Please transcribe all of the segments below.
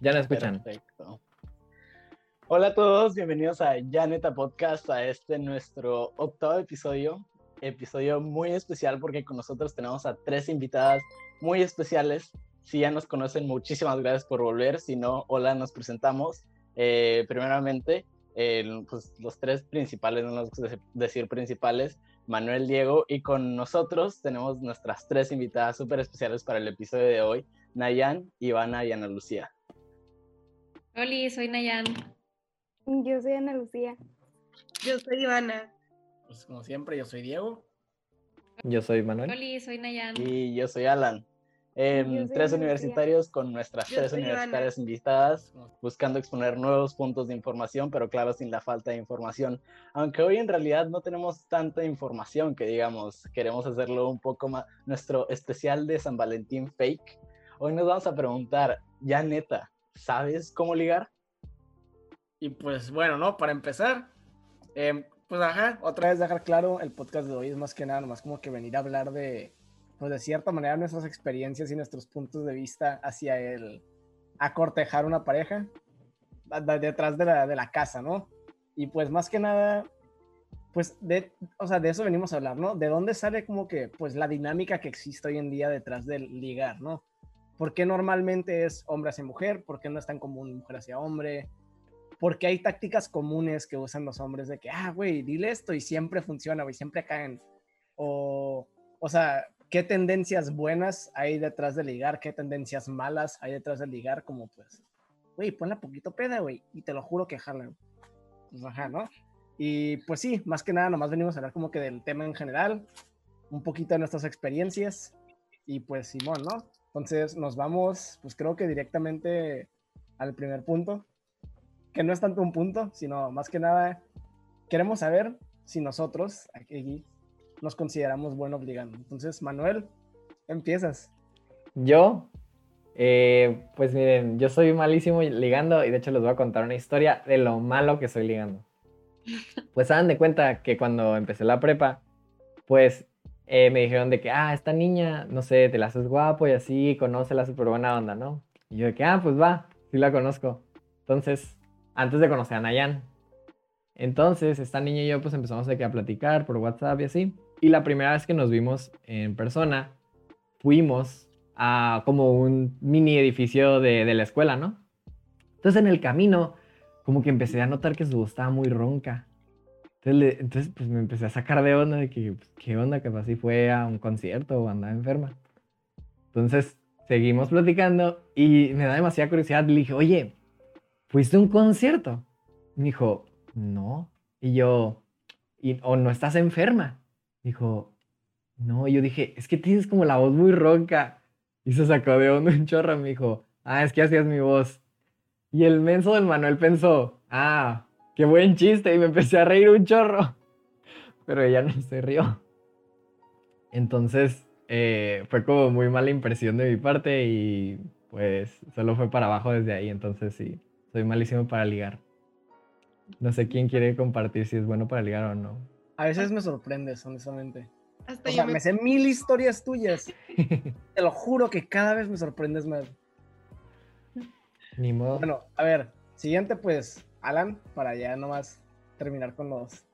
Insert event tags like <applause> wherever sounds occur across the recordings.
Ya la escuchan. Perfecto. Hola a todos, bienvenidos a Janeta Podcast, a este nuestro octavo episodio. Episodio muy especial porque con nosotros tenemos a tres invitadas muy especiales. Si ya nos conocen, muchísimas gracias por volver. Si no, hola, nos presentamos. Eh, primeramente, pues, los tres principales, no nos gusta decir principales, Manuel Diego, y con nosotros tenemos nuestras tres invitadas súper especiales para el episodio de hoy, Nayan, Ivana y Ana Lucía. Hola, soy Nayan. Yo soy Ana Lucía. Yo soy Ivana. Pues como siempre, yo soy Diego. Yo soy Manuel. Hola, soy Nayan. Y yo soy Alan. Em, tres universitarios con nuestras tres universitarias invitadas, buscando exponer nuevos puntos de información, pero claro, sin la falta de información. Aunque hoy en realidad no tenemos tanta información que digamos, queremos hacerlo un poco más, nuestro especial de San Valentín fake. Hoy nos vamos a preguntar, ya neta, ¿sabes cómo ligar? Y pues bueno, ¿no? Para empezar, em, pues ajá, otra vez dejar claro, el podcast de hoy es más que nada, más como que venir a hablar de, pues de cierta manera, nuestras experiencias y nuestros puntos de vista hacia el acortejar una pareja detrás de la, de la casa, ¿no? Y pues más que nada, pues de, o sea, de eso venimos a hablar, ¿no? De dónde sale como que, pues la dinámica que existe hoy en día detrás del ligar, ¿no? ¿Por qué normalmente es hombre hacia mujer? ¿Por qué no es tan común mujer hacia hombre? porque hay tácticas comunes que usan los hombres de que, ah, güey, dile esto y siempre funciona, güey, siempre caen. O, o sea, ¿qué tendencias buenas hay detrás de ligar? ¿Qué tendencias malas hay detrás de ligar? Como pues, güey, ponla poquito peda, güey, y te lo juro que jala. Pues ajá, ¿no? Y pues sí, más que nada, nomás venimos a hablar como que del tema en general, un poquito de nuestras experiencias, y pues Simón, ¿no? Entonces nos vamos, pues creo que directamente al primer punto, que no es tanto un punto, sino más que nada queremos saber si nosotros aquí nos consideramos buenos ligando. Entonces, Manuel, empiezas. Yo, eh, pues miren, yo soy malísimo ligando y de hecho les voy a contar una historia de lo malo que soy ligando. Pues hagan de cuenta que cuando empecé la prepa, pues eh, me dijeron de que, ah, esta niña, no sé, te la haces guapo y así, conoce la súper buena onda, ¿no? Y yo de que, ah, pues va, sí la conozco. Entonces, antes de conocer a Nayan. Entonces, esta niña y yo pues empezamos a platicar por WhatsApp y así. Y la primera vez que nos vimos en persona, fuimos a como un mini edificio de, la escuela, ¿no? Entonces en el camino, como que empecé a notar que su voz estaba muy ronca. Entonces, entonces pues me empecé a sacar de onda de que, pues, ¿qué onda? Que así fue a un concierto o andaba enferma. Entonces seguimos platicando y me da demasiada curiosidad. Le dije, oye, ¿fuiste a un concierto? Me dijo, no. Y yo, y, ¿o no estás enferma? Dijo, no. Y yo dije, es que tienes como la voz muy ronca. Y se sacó de onda un chorro. Me dijo, ah, es que hacías mi voz. Y el menso del Manuel pensó, ah, qué buen chiste. Y me empecé a reír un chorro. Pero ella no se rió. Entonces, eh, fue como muy mala impresión de mi parte y pues solo fue para abajo desde ahí. Entonces, sí, soy malísimo para ligar. No sé quién quiere compartir si es bueno para ligar o no. A veces me sorprendes, honestamente. o sea, me... sé mil historias tuyas. <laughs> Te lo juro que cada vez me sorprendes más. Ni modo. Bueno, a ver, siguiente pues, Alan, para ya nomás terminar con los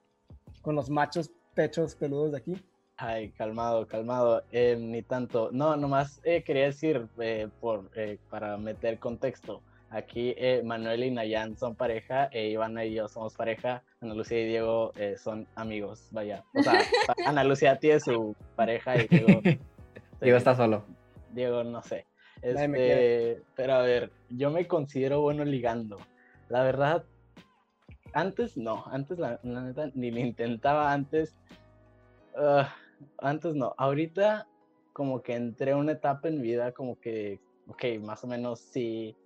con los machos pechos peludos de aquí. Ay, calmado, calmado, eh, ni tanto. No, nomás eh, quería decir, eh, por, para meter contexto, Aquí eh, Manuel y Nayan son pareja, e Ivana y yo somos pareja, Ana Lucía y Diego eh, son amigos, vaya. O sea, <laughs> Ana Lucía tiene su pareja y Diego... <laughs> Diego está solo. Diego, no sé. Este, pero a ver, yo me considero bueno ligando. La verdad, antes no, antes la, neta ni lo intentaba antes. Ah, antes no, ahorita como que entré una etapa en vida como que, ok, más o menos sí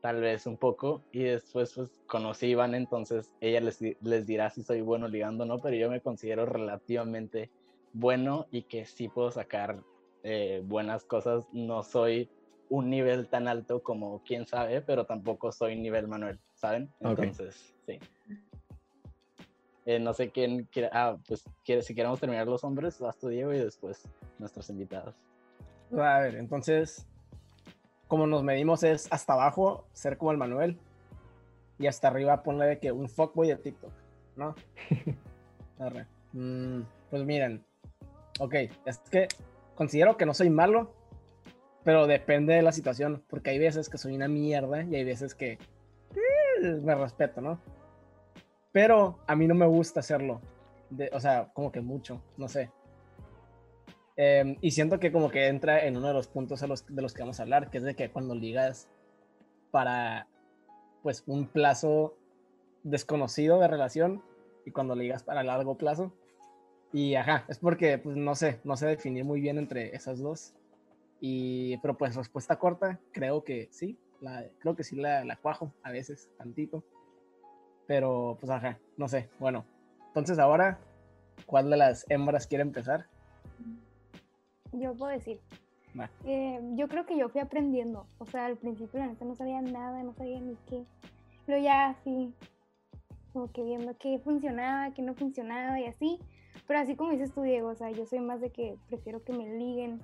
tal vez un poco, y después pues conocí a Iván, entonces ella les, les dirá si soy bueno ligando o no, pero yo me considero relativamente bueno y que sí puedo sacar eh, buenas cosas, no soy un nivel tan alto como quién sabe, pero tampoco soy nivel Manuel, ¿saben? Entonces, sí. Eh, no sé quién quiere, ah, pues quiere, si queremos terminar los hombres, vas tú Diego y después nuestros invitados. A ver, entonces, como nos medimos es hasta abajo, ser como el Manuel, y hasta arriba ponle de que un fuckboy de TikTok, ¿no? <laughs> Arre. Mm, pues miren, ok, es que considero que no soy malo, pero depende de la situación, porque hay veces que soy una mierda y hay veces que me respeto, ¿no? Pero a mí no me gusta hacerlo, de, o sea, como que mucho, no sé. Em, y siento que como que entra en uno de los puntos de los, de los que vamos a hablar, que es de que cuando ligas para, pues, un plazo desconocido de relación y cuando ligas para largo plazo. Y ajá, es porque, pues, no sé, no sé definir muy bien entre esas dos. Y, pero pues respuesta corta, creo que sí, la, creo que sí la, la cuajo a veces, tantito. Pero pues ajá, no sé, bueno. Entonces ahora, ¿cuál de las hembras quiere empezar? Yo puedo decir. Eh, yo creo que yo fui aprendiendo. O sea, al principio la neta no sabía nada, no sabía ni qué. Pero ya así, como que viendo qué funcionaba, qué no funcionaba y así. Pero así como dices tú, Diego, o sea, yo soy más de que prefiero que me liguen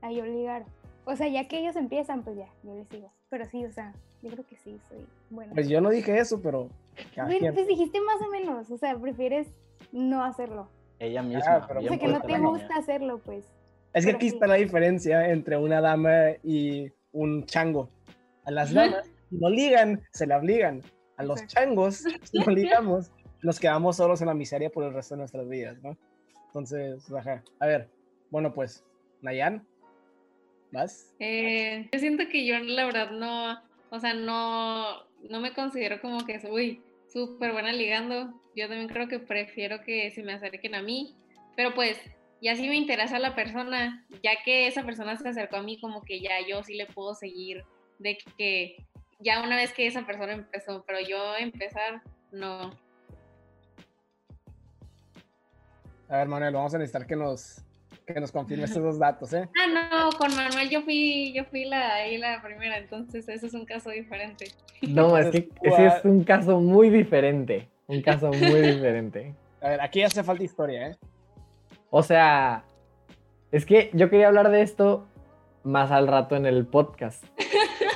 a yo ligar. O sea, ya que ellos empiezan, pues ya, yo les sigo. Pero sí, o sea, yo creo que sí, soy buena. Pues yo no dije eso, pero... pues dijiste más o menos, o sea, prefieres no hacerlo. Ella misma. Ah, pero O sea, que no te gusta hacerlo, pues. Es que pero aquí sí. está la diferencia entre una dama y un chango. A las damas, si no ligan, se la obligan. A los changos, si <laughs> no ligamos, nos quedamos solos en la miseria por el resto de nuestras vidas, ¿no? Entonces, ajá. A ver, bueno, pues, Nayan, ¿vas? Eh, yo siento que yo la verdad no, o sea, no, no me considero como que soy súper buena ligando. Yo también creo que prefiero que se me acerquen a mí, pero pues ya si me interesa la persona, ya que esa persona se acercó a mí, como que ya yo sí le puedo seguir de que ya una vez que esa persona empezó, pero yo empezar, no. A ver, Manuel, vamos a necesitar que nos, que nos confirme estos dos datos, ¿eh? Ah, no, con Manuel yo fui, yo fui la, ahí la primera, entonces eso es un caso diferente. No, es que ese es un caso muy diferente. Un caso muy diferente. <laughs> A ver, aquí hace falta historia, ¿eh? O sea, es que yo quería hablar de esto más al rato en el podcast. <laughs>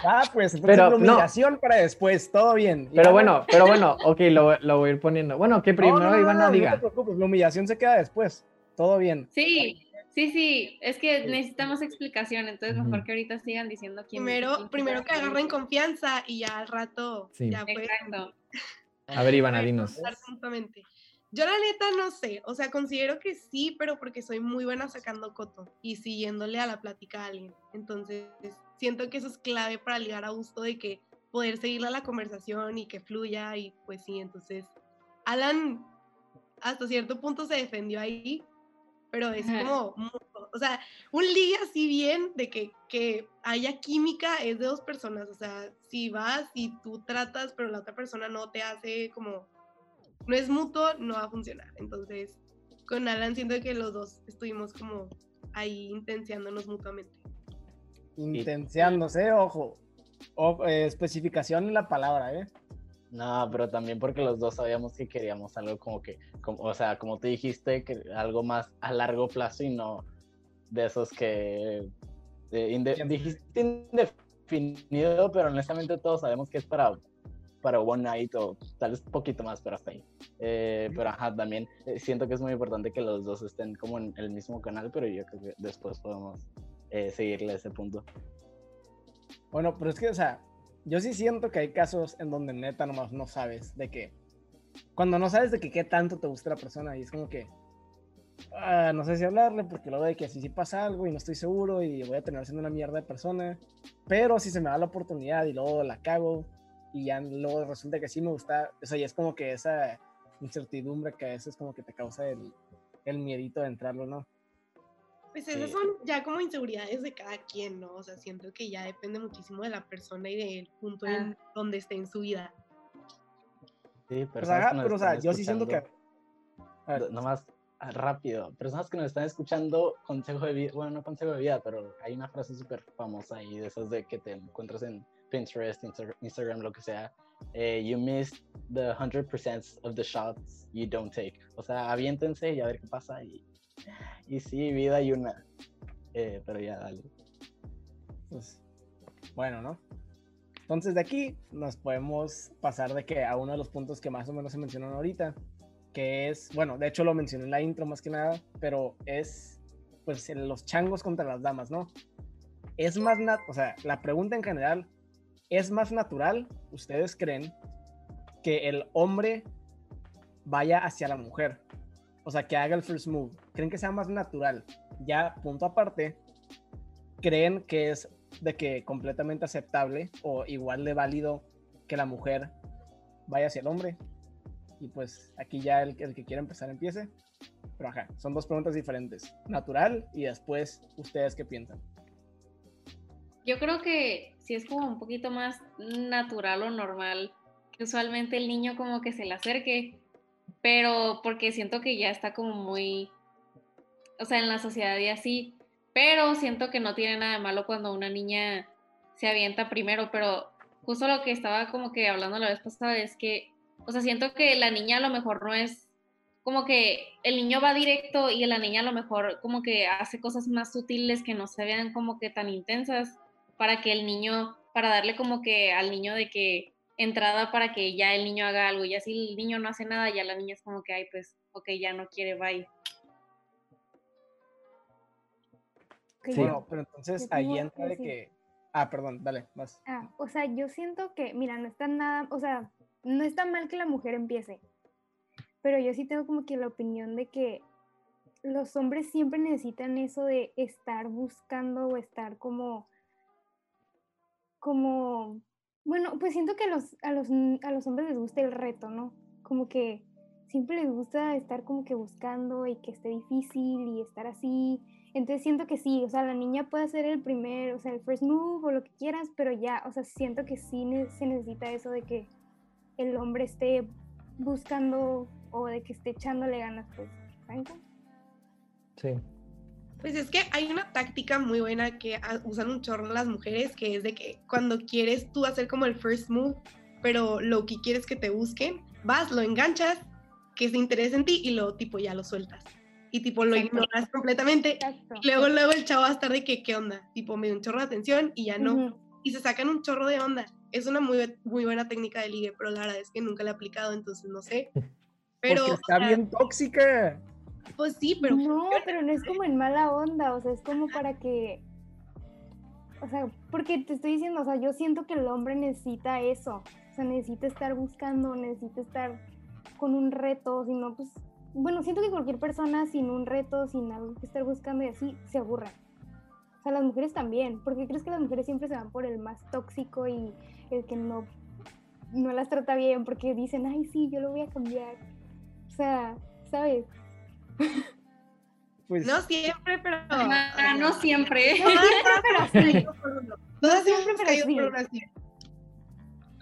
Ah, pues entonces Pero, la no. humillación para después, todo bien. Pero Ya, bueno, pero bueno, ok, lo, lo voy a ir poniendo. Bueno, que no, primero no, no, Ivana no, no diga. te preocupes, la humillación se queda después, todo bien. Sí, sí, sí, es que necesitamos explicación, entonces mejor que ahorita sigan diciendo quién Primero, quién primero que agarren confianza y ya al rato Sí. ya pueden Exacto. A ver, Ivana, dinos. Yo la neta no sé, o sea, considero que sí, pero porque soy muy buena sacando coto y siguiéndole a la plática a alguien. Entonces, siento que eso es clave para ligar a gusto de que poder seguirle a la conversación y que fluya y pues sí, entonces Alan hasta cierto punto se defendió ahí, pero es Ajá. como, mutuo. o sea, un ligue así bien de que, que haya química es de dos personas, o sea, si vas y tú tratas, pero la otra persona no te hace como, no es mutuo, no va a funcionar. Entonces, con Alan siento que los dos estuvimos como ahí intenciándonos mutuamente. Intenciándose, ojo. O, eh, especificación en la palabra, ¿eh? No, pero también porque los dos sabíamos que queríamos algo como que, como, o sea, como tú dijiste, que algo más a largo plazo y no de esos que eh, inde- dijiste indefinido, pero honestamente todos sabemos que es para, para one night o tal vez poquito más, pero hasta ahí. Eh, pero ajá, también eh, siento que es muy importante que los dos estén como en el mismo canal, pero yo creo que después podemos eh, seguirle a ese punto. Bueno, pero es que, o sea, yo sí siento que hay casos en donde neta nomás no sabes de qué. Cuando no sabes de que qué tanto te gusta la persona y es como que, ah, no sé si hablarle porque luego de que si sí pasa algo y no estoy seguro y voy a terminar siendo una mierda de persona. Pero si se me da la oportunidad y luego la cago y ya luego resulta que sí me gusta, o sea, ya es como que esa incertidumbre que a veces como que te causa el, el miedito de entrarlo, ¿no? Pues esas Sí. son ya como inseguridades de cada quien, ¿no? O sea, siento que ya depende muchísimo de la persona y del punto en donde esté en su vida. Sí, Pues, ajá, que nos pero o sea, yo sí siento que... A ver, Nomás ah, rápido, personas que nos están escuchando, consejo de vida, bueno, no consejo de vida, pero hay una frase súper famosa ahí de esas de que te encuentras en Pinterest, Insta- Instagram, lo que sea. eh, you missed the 100% of the shots you don't take. O sea, aviéntense y a ver qué pasa. Y, y sí, vida hay una. Eh, pero ya, dale. pues, Bueno, ¿no? Entonces de aquí nos podemos pasar de que a uno de los puntos que más o menos se mencionaron ahorita, que es, bueno, de hecho lo mencioné en la intro más que nada, pero es pues los changos contra las damas, ¿no? Es más, o sea, la pregunta en general, ¿es más natural, ustedes creen, que el hombre vaya hacia la mujer? O sea, que haga el first move. ¿Creen que sea más natural? Ya, punto aparte, ¿creen que es de que completamente aceptable o igual de válido que la mujer vaya hacia el hombre? Y pues aquí ya el, que quiera empezar empiece. Pero ajá, son dos preguntas diferentes. Natural y después, ¿ustedes qué piensan? Yo creo que si es como un poquito más natural o normal, que usualmente el niño como que se le acerque, pero porque siento que ya está como muy, o sea, en la sociedad y así, pero siento que no tiene nada de malo cuando una niña se avienta primero, pero justo lo que estaba como que hablando la vez pasada es que, o sea, siento que la niña a lo mejor no es como que el niño va directo y la niña a lo mejor como que hace cosas más sutiles que no se vean como que tan intensas para que el niño, para darle como que al niño de que entrada para que ya el niño haga algo. Y así el niño no hace nada, ya la niña es como que, ay, pues, ok, ya no quiere, bye. Sí. Bueno, pero entonces ahí entra de que... Ah, perdón, dale, más. Ah, o sea, yo siento que, mira, no está nada, o sea, no está mal que la mujer empiece, pero yo sí tengo como que la opinión de que los hombres siempre necesitan eso de estar buscando o estar como como, bueno, pues siento que a los, a los, a los hombres les gusta el reto, ¿no? Como que siempre les gusta estar como que buscando y que esté difícil y estar así. Entonces siento que sí, o sea, la niña puede hacer el primer, o sea, el first move o lo que quieras, pero ya, o sea, siento que sí se necesita eso de que el hombre esté buscando o de que esté echándole ganas, pues, ¿saben? Sí. Pues es que hay una táctica muy buena que usan un chorro las mujeres, que es de que cuando quieres tú hacer como el first move, pero lo que quieres que te busquen, vas, lo enganchas, que se interese en ti y luego tipo ya lo sueltas. Y tipo lo ignoras completamente. luego, luego el chavo va a estar de que, ¿qué onda? Tipo, me da un chorro de atención y ya no. Y se sacan un chorro de onda. Es una muy, muy buena técnica de ligue, pero la verdad es que nunca la he aplicado, entonces no sé. <laughs> Pero, Porque está bien tóxica. Pues sí, pero... No, pero no es como en mala onda, o sea, es como para que... O sea, porque te estoy diciendo, o sea, yo siento que el hombre necesita eso, o sea, necesita estar buscando, necesita estar con un reto, si no, pues, bueno, siento que cualquier persona sin un reto, sin algo que estar buscando y así, se aburra. O sea, las mujeres también, porque crees que las mujeres siempre se van por el más tóxico y el que no, no las trata bien, porque dicen, ay, sí, yo lo voy a cambiar. O sea, ¿sabes? Pues, no siempre, pero. No, no siempre. No siempre, pero sí.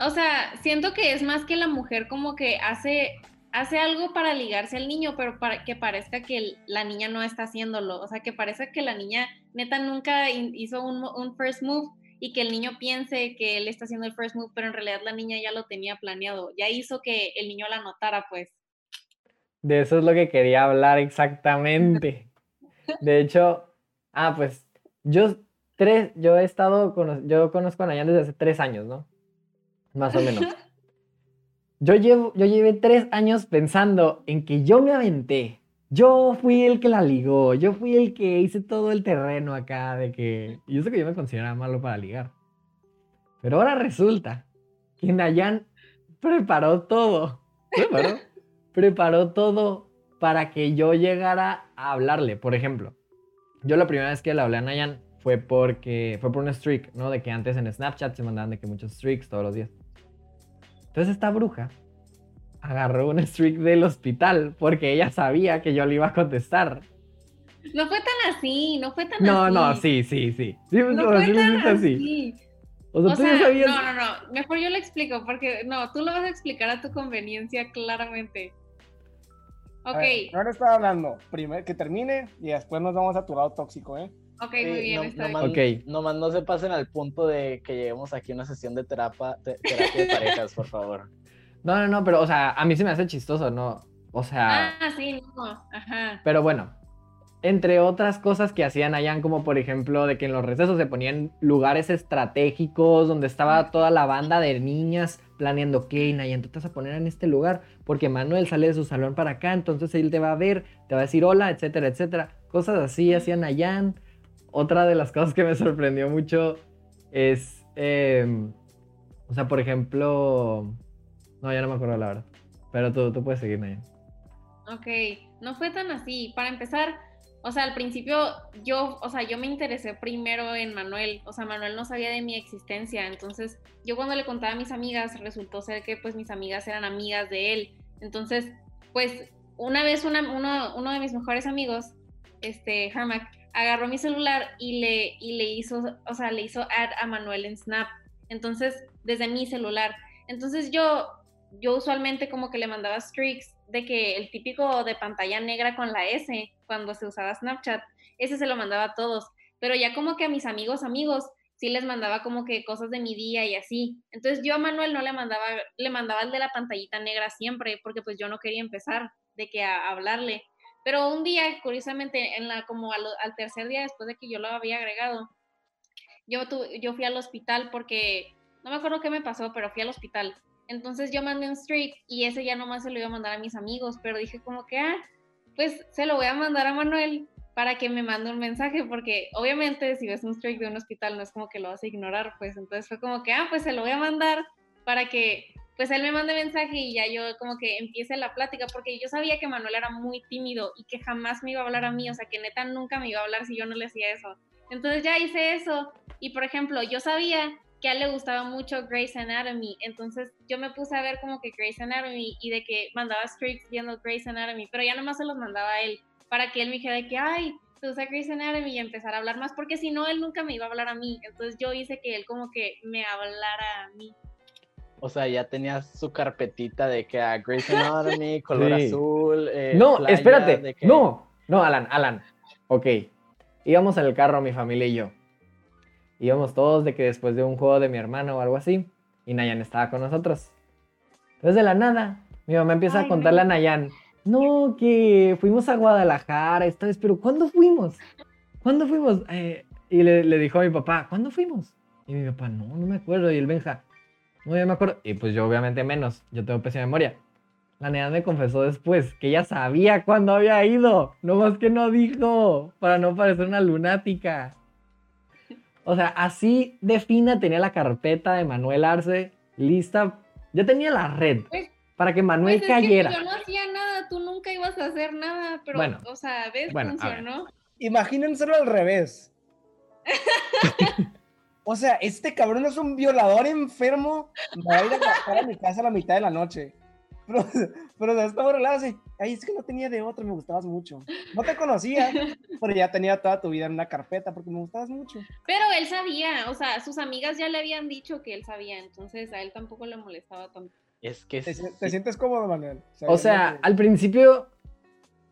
O sea, siento que es más que la mujer como que hace, hace algo para ligarse al niño, pero para que parezca que la niña no está haciéndolo. O sea, que parezca que la niña neta nunca hizo un, un first move y que el niño piense que él está haciendo el first move, pero en realidad la niña ya lo tenía planeado. Ya hizo que el niño la notara, pues. De eso es lo que quería hablar exactamente. <laughs> De hecho, ah, pues yo tres, yo he estado, con, yo conozco a Nayan desde hace tres años, ¿no? Más o menos. <laughs> Yo llevo, yo llevé tres años pensando en que yo me aventé. Yo fui el que la ligó, yo fui el que hice todo el terreno acá de que... Y eso que yo me consideraba malo para ligar. Pero ahora resulta que Nayan preparó todo. Preparó <laughs> preparó todo para que yo llegara a hablarle. Por ejemplo, yo la primera vez que le hablé a Nayan fue porque fue por un streak, ¿no? De que antes en Snapchat se mandaban de que muchos streaks todos los días. Entonces esta bruja agarró un streak del hospital porque ella sabía que yo le iba a contestar. No fue tan así, no fue tan no, así. No, no, sí, sí, sí. sí no fue tan así. O sea, no, no, no. Mejor yo le explico porque no, tú lo vas a explicar a tu conveniencia claramente. Ok. ahora estaba hablando. Primero que termine y después nos vamos a tu lado tóxico, ¿eh? Ok, muy bien, no, está bien. Nomás no se pasen al punto de que lleguemos aquí a una sesión de terapia, terapia de parejas, por favor. <laughs> No, no, no, pero, o sea, a mí se me hace chistoso, ¿no? O sea. Ah, sí, no, ajá. Pero bueno, entre otras cosas que hacían allá, como por ejemplo de que en los recesos se ponían lugares estratégicos donde estaba toda la banda de niñas planeando, ok, Nayan, tú te vas a poner en este lugar porque Manuel sale de su salón para acá, entonces él te va a ver, te va a decir hola, etcétera, etcétera. Cosas así hacían Nayan. Otra de las cosas que me sorprendió mucho es, em, o sea, por ejemplo, no, ya no me acuerdo la verdad, pero tú, tú puedes seguir, Nayan. Ok, no fue tan así. Para empezar, o sea, al principio yo, o sea, yo me interesé primero en Manuel, o sea, Manuel no sabía de mi existencia, entonces yo cuando le contaba a mis amigas resultó ser que pues mis amigas eran amigas de él, entonces pues una vez una, uno, uno, de mis mejores amigos, este, Harmac, agarró mi celular y le, y le hizo, o sea, le hizo add a Manuel en Snap, entonces desde mi celular, entonces yo, yo usualmente como que le mandaba streaks de que el típico de pantalla negra con la S, cuando se usaba Snapchat, ese se lo mandaba a todos, pero ya como que a mis amigos, amigos, sí les mandaba como que cosas de mi día y así. Entonces yo a Manuel no le mandaba, le mandaba el de la pantallita negra siempre, porque pues yo no quería empezar de que a, hablarle. Pero un día, curiosamente, en la, como al, tercer día después de que yo lo había agregado, yo, yo fui al hospital porque, no me acuerdo qué me pasó, pero fui al hospital. Entonces yo mandé un streak y ese ya nomás se lo iba a mandar a mis amigos, pero dije como que, ah, pues se lo voy a mandar a Manuel para que me mande un mensaje, porque obviamente si ves un streak de un hospital no es como que lo vas a ignorar, pues. Entonces fue como que, ah, pues se lo voy a mandar para que pues él me mande mensaje y ya yo como que empiece la plática, porque yo sabía que Manuel era muy tímido y que jamás me iba a hablar a mí, o sea, que neta nunca me iba a hablar si yo no le hacía eso. Entonces ya hice eso y por ejemplo, yo sabía que a él le gustaba mucho Grey's Anatomy, entonces yo me puse a ver como que Grey's Anatomy y de que mandaba streaks viendo Grey's Anatomy, pero ya nomás se los mandaba a él para que él me dijera que, ay, te gusta Grey's Anatomy y empezar a hablar más, porque si no, él nunca me iba a hablar a mí, entonces yo hice que él como que me hablara a mí. O sea, ya tenías su carpetita de que a Grey's Anatomy, <laughs> color azul. Eh, no, espérate. No, no, Alan, Alan. Ok. Íbamos en el carro, mi familia y yo íbamos todos de que después de un juego de mi hermano o algo así, y Nayan estaba con nosotros. Entonces de la nada, mi mamá empieza a contarle a Nayan, no, que fuimos a Guadalajara esta vez, pero ¿cuándo fuimos? ¿Cuándo fuimos? Eh, y le, le, dijo a mi papá, ¿cuándo fuimos? Y mi papá, no, no me acuerdo. Y el Benja, no, ya me acuerdo. Y pues yo obviamente menos, yo tengo pésima memoria. La Nayan me confesó después que ella sabía cuándo había ido, no más que no dijo, para no parecer una lunática. O sea, así de fina tenía la carpeta de Manuel Arce lista. Ya tenía la red pues, para que Manuel pues cayera. yo no hacía nada, tú nunca ibas a hacer nada, pero, bueno, o sea, ¿ves? Bueno, funcionó. Imagínenselo al revés. <laughs> o sea, este cabrón es un violador enfermo. Va a ir a a mi casa a la mitad de la noche. Pero, pero de esta hora así, ay, es que no tenía de otro, me gustabas mucho. No te conocía, pero ya tenía toda tu vida en una carpeta porque me gustabas mucho. Pero él sabía, o sea, sus amigas ya le habían dicho que él sabía, entonces a él tampoco le molestaba tanto. Es que... ¿Te, sientes cómodo, Manuel? O sea, al principio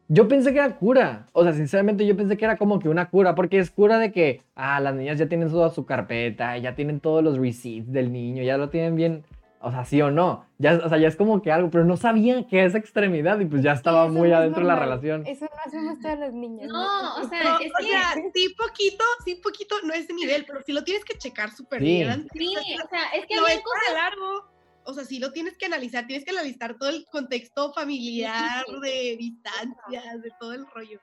yo pensé que era cura. O sea, sinceramente yo pensé que era como que una cura, porque es cura de que, ah, las niñas ya tienen toda su carpeta, ya tienen todos los receipts del niño, ya lo tienen bien o sea, sí o no. Ya, o sea, ya es como que algo, pero no sabía que esa extremidad y pues ya estaba muy adentro de la relación. Eso no hacemos todas las niñas. No, o sea, es que... <laughs> sí poquito, sí poquito, no es de nivel, pero sí lo tienes que checar súper bien. Sí, o sea, es que no es largo. O sea, sí lo tienes que analizar, tienes que analizar todo el contexto familiar, de distancias, de todo el rollo.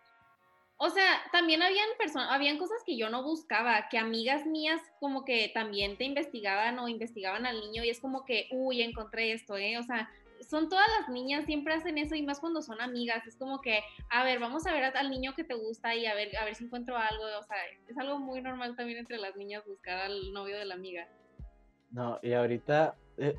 O sea, también habían personas, habían cosas que yo no buscaba, que amigas mías como que también te investigaban o investigaban al niño y es como que, uy, encontré esto, ¿eh? O sea, son todas las niñas, siempre hacen eso y más cuando son amigas, es como que, a ver, vamos a ver al niño que te gusta y a ver, a ver si encuentro algo, o sea, es algo muy normal también entre las niñas buscar al novio de la amiga. No, y ahorita eh,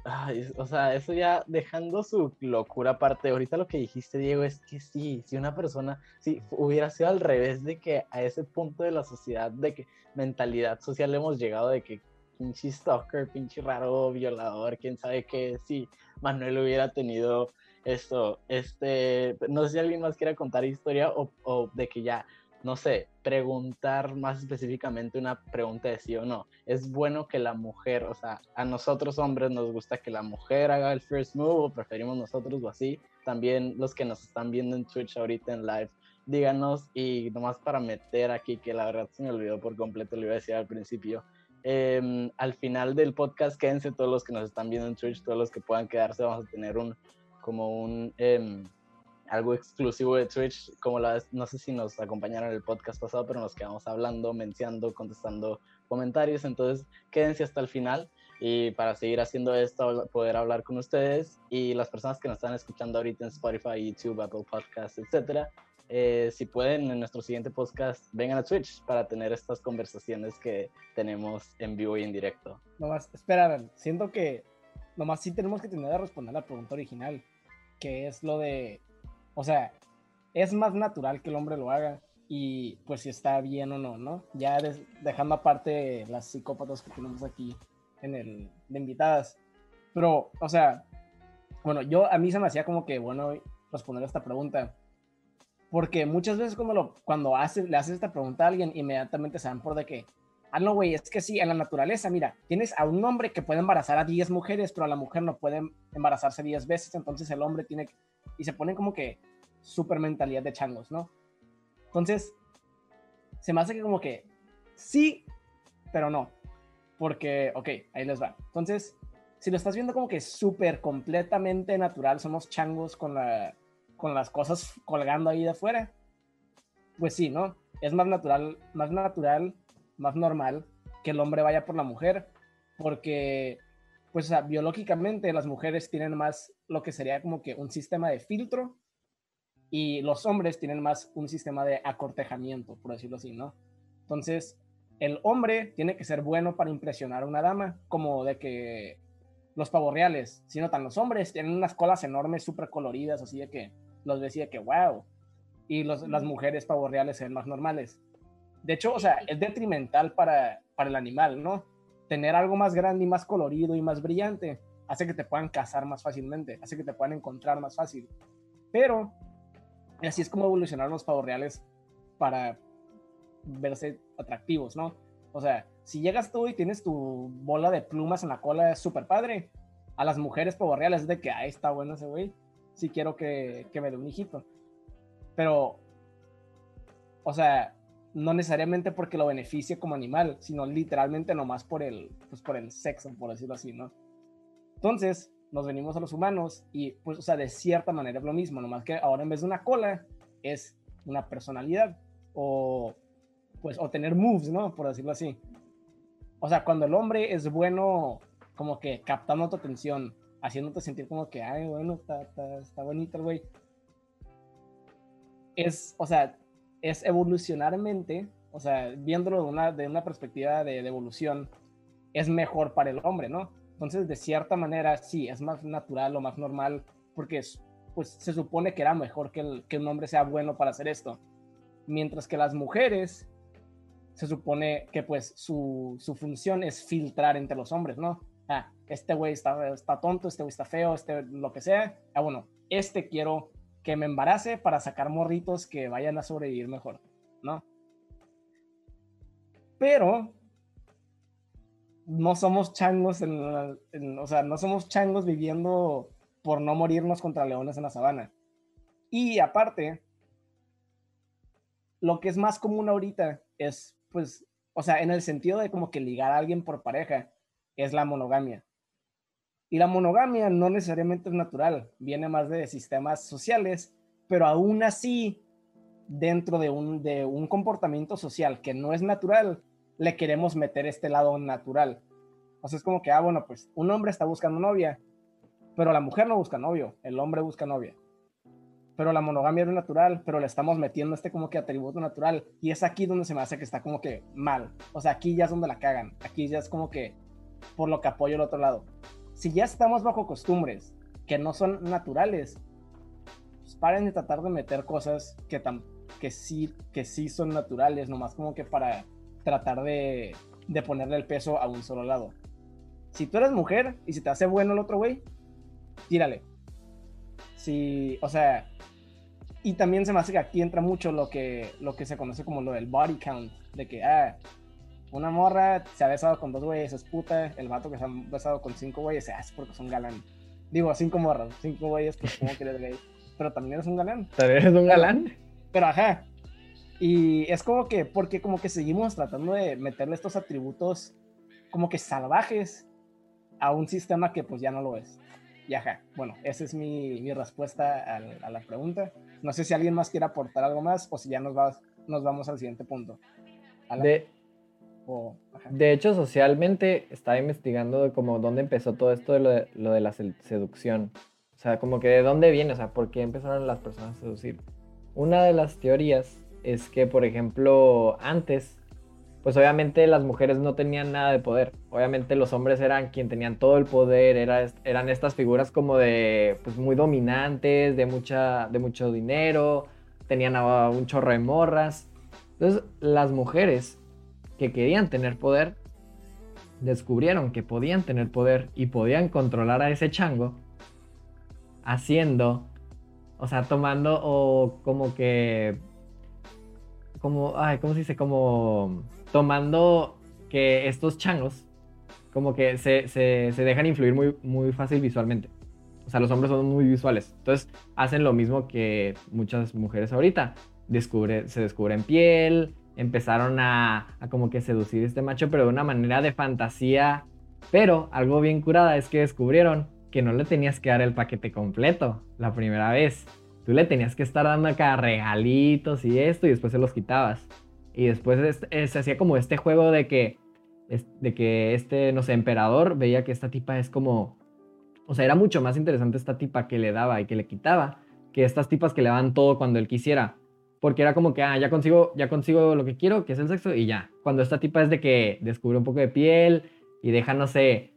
o sea, eso ya dejando su locura aparte, ahorita lo que dijiste, Diego, es que sí, si una persona, si hubiera sido al revés de que a ese punto de la sociedad, de que mentalidad social hemos llegado de que pinche stalker, pinche raro, violador, quién sabe qué, si Manuel hubiera tenido esto, este, no sé si alguien más quiera contar historia o, o de que ya no sé, preguntar más específicamente una pregunta de sí o no. Es bueno que la mujer, o sea, a nosotros hombres nos gusta que la mujer haga el first move o preferimos nosotros o así. También los que nos están viendo en Twitch ahorita en live, díganos y nomás para meter aquí, que la verdad se me olvidó por completo, lo iba a decir al principio. Em, al final del podcast, quédense todos los que nos están viendo en Twitch, todos los que puedan quedarse, vamos a tener un, como un, em, algo exclusivo de Twitch, como la, no sé si nos acompañaron en el podcast pasado, pero nos quedamos hablando, mencionando, contestando comentarios, entonces quédense hasta el final y para seguir haciendo esto, poder hablar con ustedes y las personas que nos están escuchando ahorita en Spotify, YouTube, Apple Podcasts, etcétera, eh, si pueden en nuestro siguiente podcast, vengan a Twitch para tener estas conversaciones que tenemos en vivo y en directo. Nomás, espera, siento que nomás sí tenemos que tener que responder la pregunta original, que es lo de, o sea, es más natural que el hombre lo haga y pues si está bien o no, ¿no? Ya dejando aparte las psicópatas que tenemos aquí en el de invitadas. Pero, o sea, bueno, yo a mí se me hacía como que bueno responder esta pregunta. Porque muchas veces cuando, lo, cuando haces, le haces esta pregunta a alguien, inmediatamente se dan por de que, ah, no, güey, es que sí, en la naturaleza, mira, tienes a un hombre que puede embarazar a 10 mujeres, pero a la mujer no puede embarazarse 10 veces, entonces el hombre tiene, y se ponen como que super mentalidad de changos, ¿no? Entonces, se me hace que como que sí, pero no. Porque, ok, ahí les va. Entonces, si lo estás viendo como que súper completamente natural, somos changos con, la, con las cosas colgando ahí de afuera, pues sí, ¿no? Es más natural, más natural, más normal que el hombre vaya por la mujer, porque, pues, o sea, biológicamente las mujeres tienen más lo que sería como que un sistema de filtro y los hombres tienen más un sistema de acortejamiento, por decirlo así, ¿no? Entonces, el hombre tiene que ser bueno para impresionar a una dama, como de que los pavos reales, si notan, los hombres tienen unas colas enormes, súper coloridas, así de que los decía que wow, y las mujeres pavos reales se ven más normales. De hecho, o sea, es detrimental para, para el animal, ¿no? Tener algo más grande y más colorido y más brillante hace que te puedan cazar más fácilmente, hace que te puedan encontrar más fácil. Pero así es como evolucionaron los pavos reales para verse atractivos, ¿no? O sea, si llegas tú y tienes tu bola de plumas en la cola, es súper padre. A las mujeres reales es de que, ahí está bueno ese güey. Si quiero que, que me dé un hijito. Pero, o sea, no necesariamente porque lo beneficie como animal, sino literalmente nomás por el, pues por el sexo, por decirlo así, ¿no? Entonces, nos venimos a los humanos y, pues, o sea, de cierta manera es lo mismo, nomás que ahora en vez de una cola es una personalidad o pues, o tener moves, ¿no? Por decirlo así. O sea, cuando el hombre es bueno, como que captando tu atención, haciéndote sentir como que, ay, bueno, está, está, está bonito el güey. Es, o sea, es evolucionarmente, o sea, viéndolo de una, de una perspectiva de, evolución, es mejor para el hombre, ¿no? Entonces, de cierta manera, sí, es más natural o más normal, porque pues se supone que era mejor que, el, que un hombre sea bueno para hacer esto. Mientras que las mujeres se supone que pues su, su función es filtrar entre los hombres, ¿no? Ah, este güey está, está tonto, este güey está feo, este lo que sea. Ah, bueno, este quiero que me embarace para sacar morritos que vayan a sobrevivir mejor, ¿no? Pero no somos changos, en, o sea, no somos changos viviendo por no morirnos contra leones en la sabana. Y aparte, lo que es más común ahorita es pues, o sea, en el sentido de como que ligar a alguien por pareja, es la monogamia. Y la monogamia no necesariamente es natural, viene más de sistemas sociales, pero aún así, dentro de un, de un comportamiento social que no es natural, le queremos meter este lado natural. O sea, es como que, ah, bueno, pues un hombre está buscando novia, pero la mujer no busca novio, el hombre busca novia pero la monogamia es natural, pero le estamos metiendo este como que atributo natural y es aquí donde se me hace que está como que mal. O sea, aquí ya es donde la cagan, aquí ya es como que por lo que apoyo el otro lado. Si ya estamos bajo costumbres que no son naturales, pues paren de tratar de meter cosas que, tan, que, sí, que sí son naturales, nomás como que para tratar de, de ponerle el peso a un solo lado. Si tú eres mujer y si te hace bueno el otro güey, tírale. Si, o sea, y también se me hace que aquí entra mucho lo que, lo que se conoce como lo del body count, de que, ah, una morra se ha besado con dos güeyes, es puta, el vato que se ha besado con cinco güeyes, ah, es porque son galán. Digo, cinco morras, cinco güeyes, pues como que eres gay. Pero también eres un galán. ¿También eres un galán? pero ajá. Y es como que, porque como que seguimos tratando de meterle estos atributos como que salvajes a un sistema que pues ya no lo es. Y ajá, bueno, esa es mi, mi respuesta a, la pregunta. No sé si alguien más quiere aportar algo más o si ya nos, va, nos vamos al siguiente punto. De, de hecho, socialmente estaba investigando de como dónde empezó todo esto de lo, de la seducción. O sea, como que de dónde viene, o sea, por qué empezaron las personas a seducir. Una de las teorías es que, por ejemplo, antes pues obviamente las mujeres no tenían nada de poder. Obviamente los hombres eran quien tenían todo el poder, eran estas figuras como de, pues muy dominantes, de, mucha, de mucho dinero, tenían un chorro de morras. Entonces las mujeres que querían tener poder, descubrieron que podían tener poder y podían controlar a ese chango haciendo, o sea, tomando o como que, como, ay, ¿cómo se dice? Como tomando que estos changos como que se, dejan influir muy, muy fácil visualmente. O sea, los hombres son muy visuales. Entonces hacen lo mismo que muchas mujeres ahorita. Descubre, se descubren piel, empezaron a, como que seducir a este macho, pero de una manera de fantasía. Pero algo bien curada es que descubrieron que no le tenías que dar el paquete completo la primera vez. Tú le tenías que estar dando acá regalitos y esto y después se los quitabas. Y después se hacía como este juego de que, de que este, no sé, emperador veía que esta tipa es como, o sea, era mucho más interesante esta tipa que le daba y que le quitaba que estas tipas que le daban todo cuando él quisiera. Porque era como que, ah, ya consigo, ya consigo lo que quiero, que es el sexo, y ya. Cuando esta tipa es de que descubre un poco de piel y deja, no sé,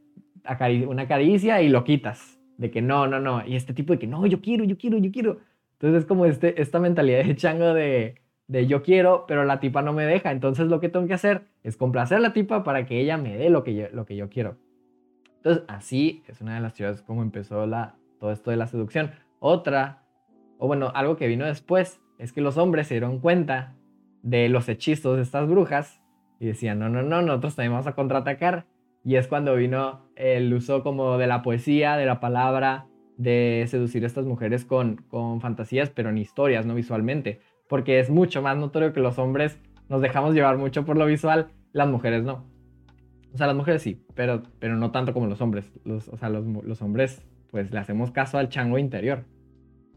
una caricia y lo quitas. De que no, no, no. Y este tipo de que no, yo quiero, yo quiero, yo quiero. Entonces es como este, esta mentalidad de chango de, de yo quiero, pero la tipa no me deja. Entonces lo que tengo que hacer es complacer a la tipa para que ella me dé lo que yo, lo que yo quiero. Entonces así es una de las teorías como empezó la, todo esto de la seducción. Otra, o bueno, algo que vino después, es que los hombres se dieron cuenta de los hechizos de estas brujas y decían, no, no, no, nosotros también vamos a contraatacar. Y es cuando vino el uso como de la poesía, de la palabra, de seducir a estas mujeres con, con fantasías, pero en historias, no visualmente porque es mucho más notorio que los hombres nos dejamos llevar mucho por lo visual, las mujeres no. O sea, las mujeres sí, pero, pero no tanto como los hombres. Los, o sea, los, los hombres, pues le hacemos caso al chango interior.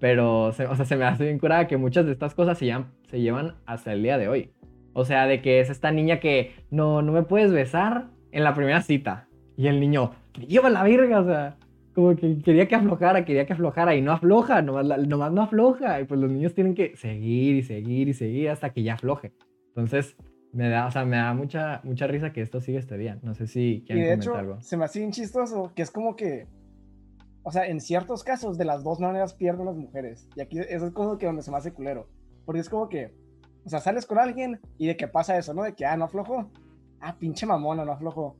Pero, o sea, se me hace bien curada que muchas de estas cosas se llevan, se llevan hasta el día de hoy. O sea, de que es esta niña que no, no me puedes besar en la primera cita. Y el niño, me lleva la virga, o sea, como que quería que aflojara, quería que aflojara y no afloja, nomás, nomás no afloja. Y pues los niños tienen que seguir y seguir y seguir hasta que ya afloje. Entonces, me da, o sea, me da mucha, mucha risa que esto siga este día. No sé si quieren comentar hecho, algo. Se me hace bien chistoso que es como que, o sea, en ciertos casos de las dos maneras pierden las mujeres. Y aquí eso es como que donde se me hace culero. Porque es como que, o sea, sales con alguien y de que pasa eso, ¿no? De que, ah, no aflojo. Ah, pinche mamona, no aflojo.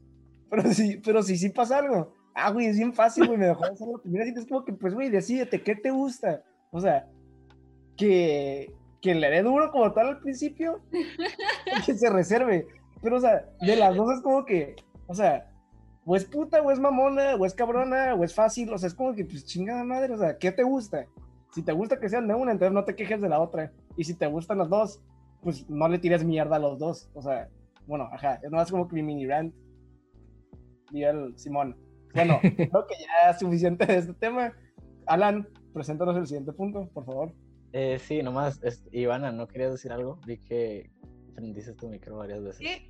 Pero sí, pero sí, sí pasa algo ah, güey, es bien fácil, güey, me dejó hacer la primera cita. Es como que, pues, güey, decídete, ¿qué te gusta? O sea, que, que le dé duro como tal al principio, <laughs> que se reserve. Pero, o sea, de las dos es como que, o sea, o es puta, o es mamona, o es cabrona, o es fácil. O sea, es como que, pues, chingada madre, o sea, ¿qué te gusta? Si te gusta que sean de una, entonces no te quejes de la otra. Y si te gustan las dos, pues no le tires mierda a los dos. O sea, bueno, ajá, es más como que mi mini rant. Y el Simón. Bueno, <laughs> creo que ya es suficiente de este tema. Alan, preséntanos el siguiente punto, por favor. Eh, sí, nomás, Ivana, ¿no querías decir algo? Vi que prendiste tu micro varias veces.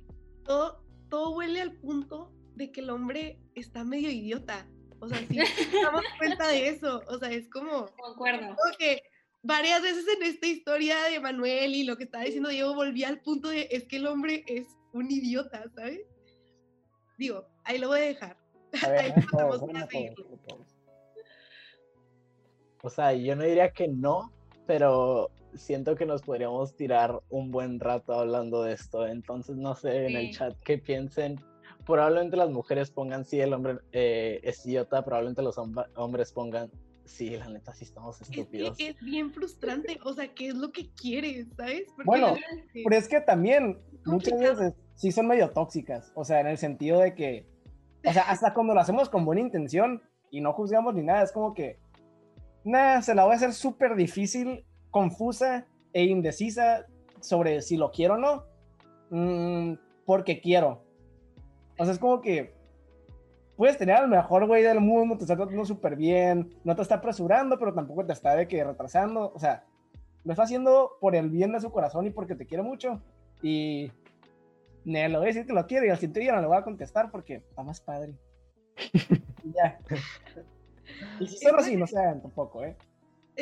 todo, todo huele al punto de que el hombre está medio idiota. O sea, sí, <laughs> nos damos cuenta de eso. O sea, es como. Concuerdo. que varias veces en esta historia de Manuel y lo que estaba diciendo Diego, volví al punto de es que el hombre es un idiota, ¿sabes? Digo, ahí lo voy a dejar. <laughs> O sea, yo no diría que no, pero siento que nos podríamos tirar un buen rato hablando de esto. Entonces, no sé en el chat qué piensen. Probablemente las mujeres pongan sí, el hombre eh, es idiota. Probablemente los hombres pongan sí, la neta, sí estamos estúpidos. Es, bien frustrante. O sea, ¿qué es lo que quieres? ¿Sabes? bueno, pero es que también muchas veces sí son medio tóxicas. O sea, en el sentido de que o sea, hasta cuando lo hacemos con buena intención y no juzgamos ni nada, es como que, nada, se la voy a hacer súper difícil, confusa e indecisa sobre si lo quiero o no, mm, porque quiero. O sea, es como que puedes tener al mejor güey del mundo, te está tratando súper bien, no te está apresurando, pero tampoco te está de que retrasando. O sea, lo está haciendo por el bien de su corazón y porque te quiere mucho. Y ne, lo voy a decir que lo quiero y al siguiente día no le voy a contestar porque está más padre. <laughs> y ya. y si son así, no sean tampoco, ¿eh?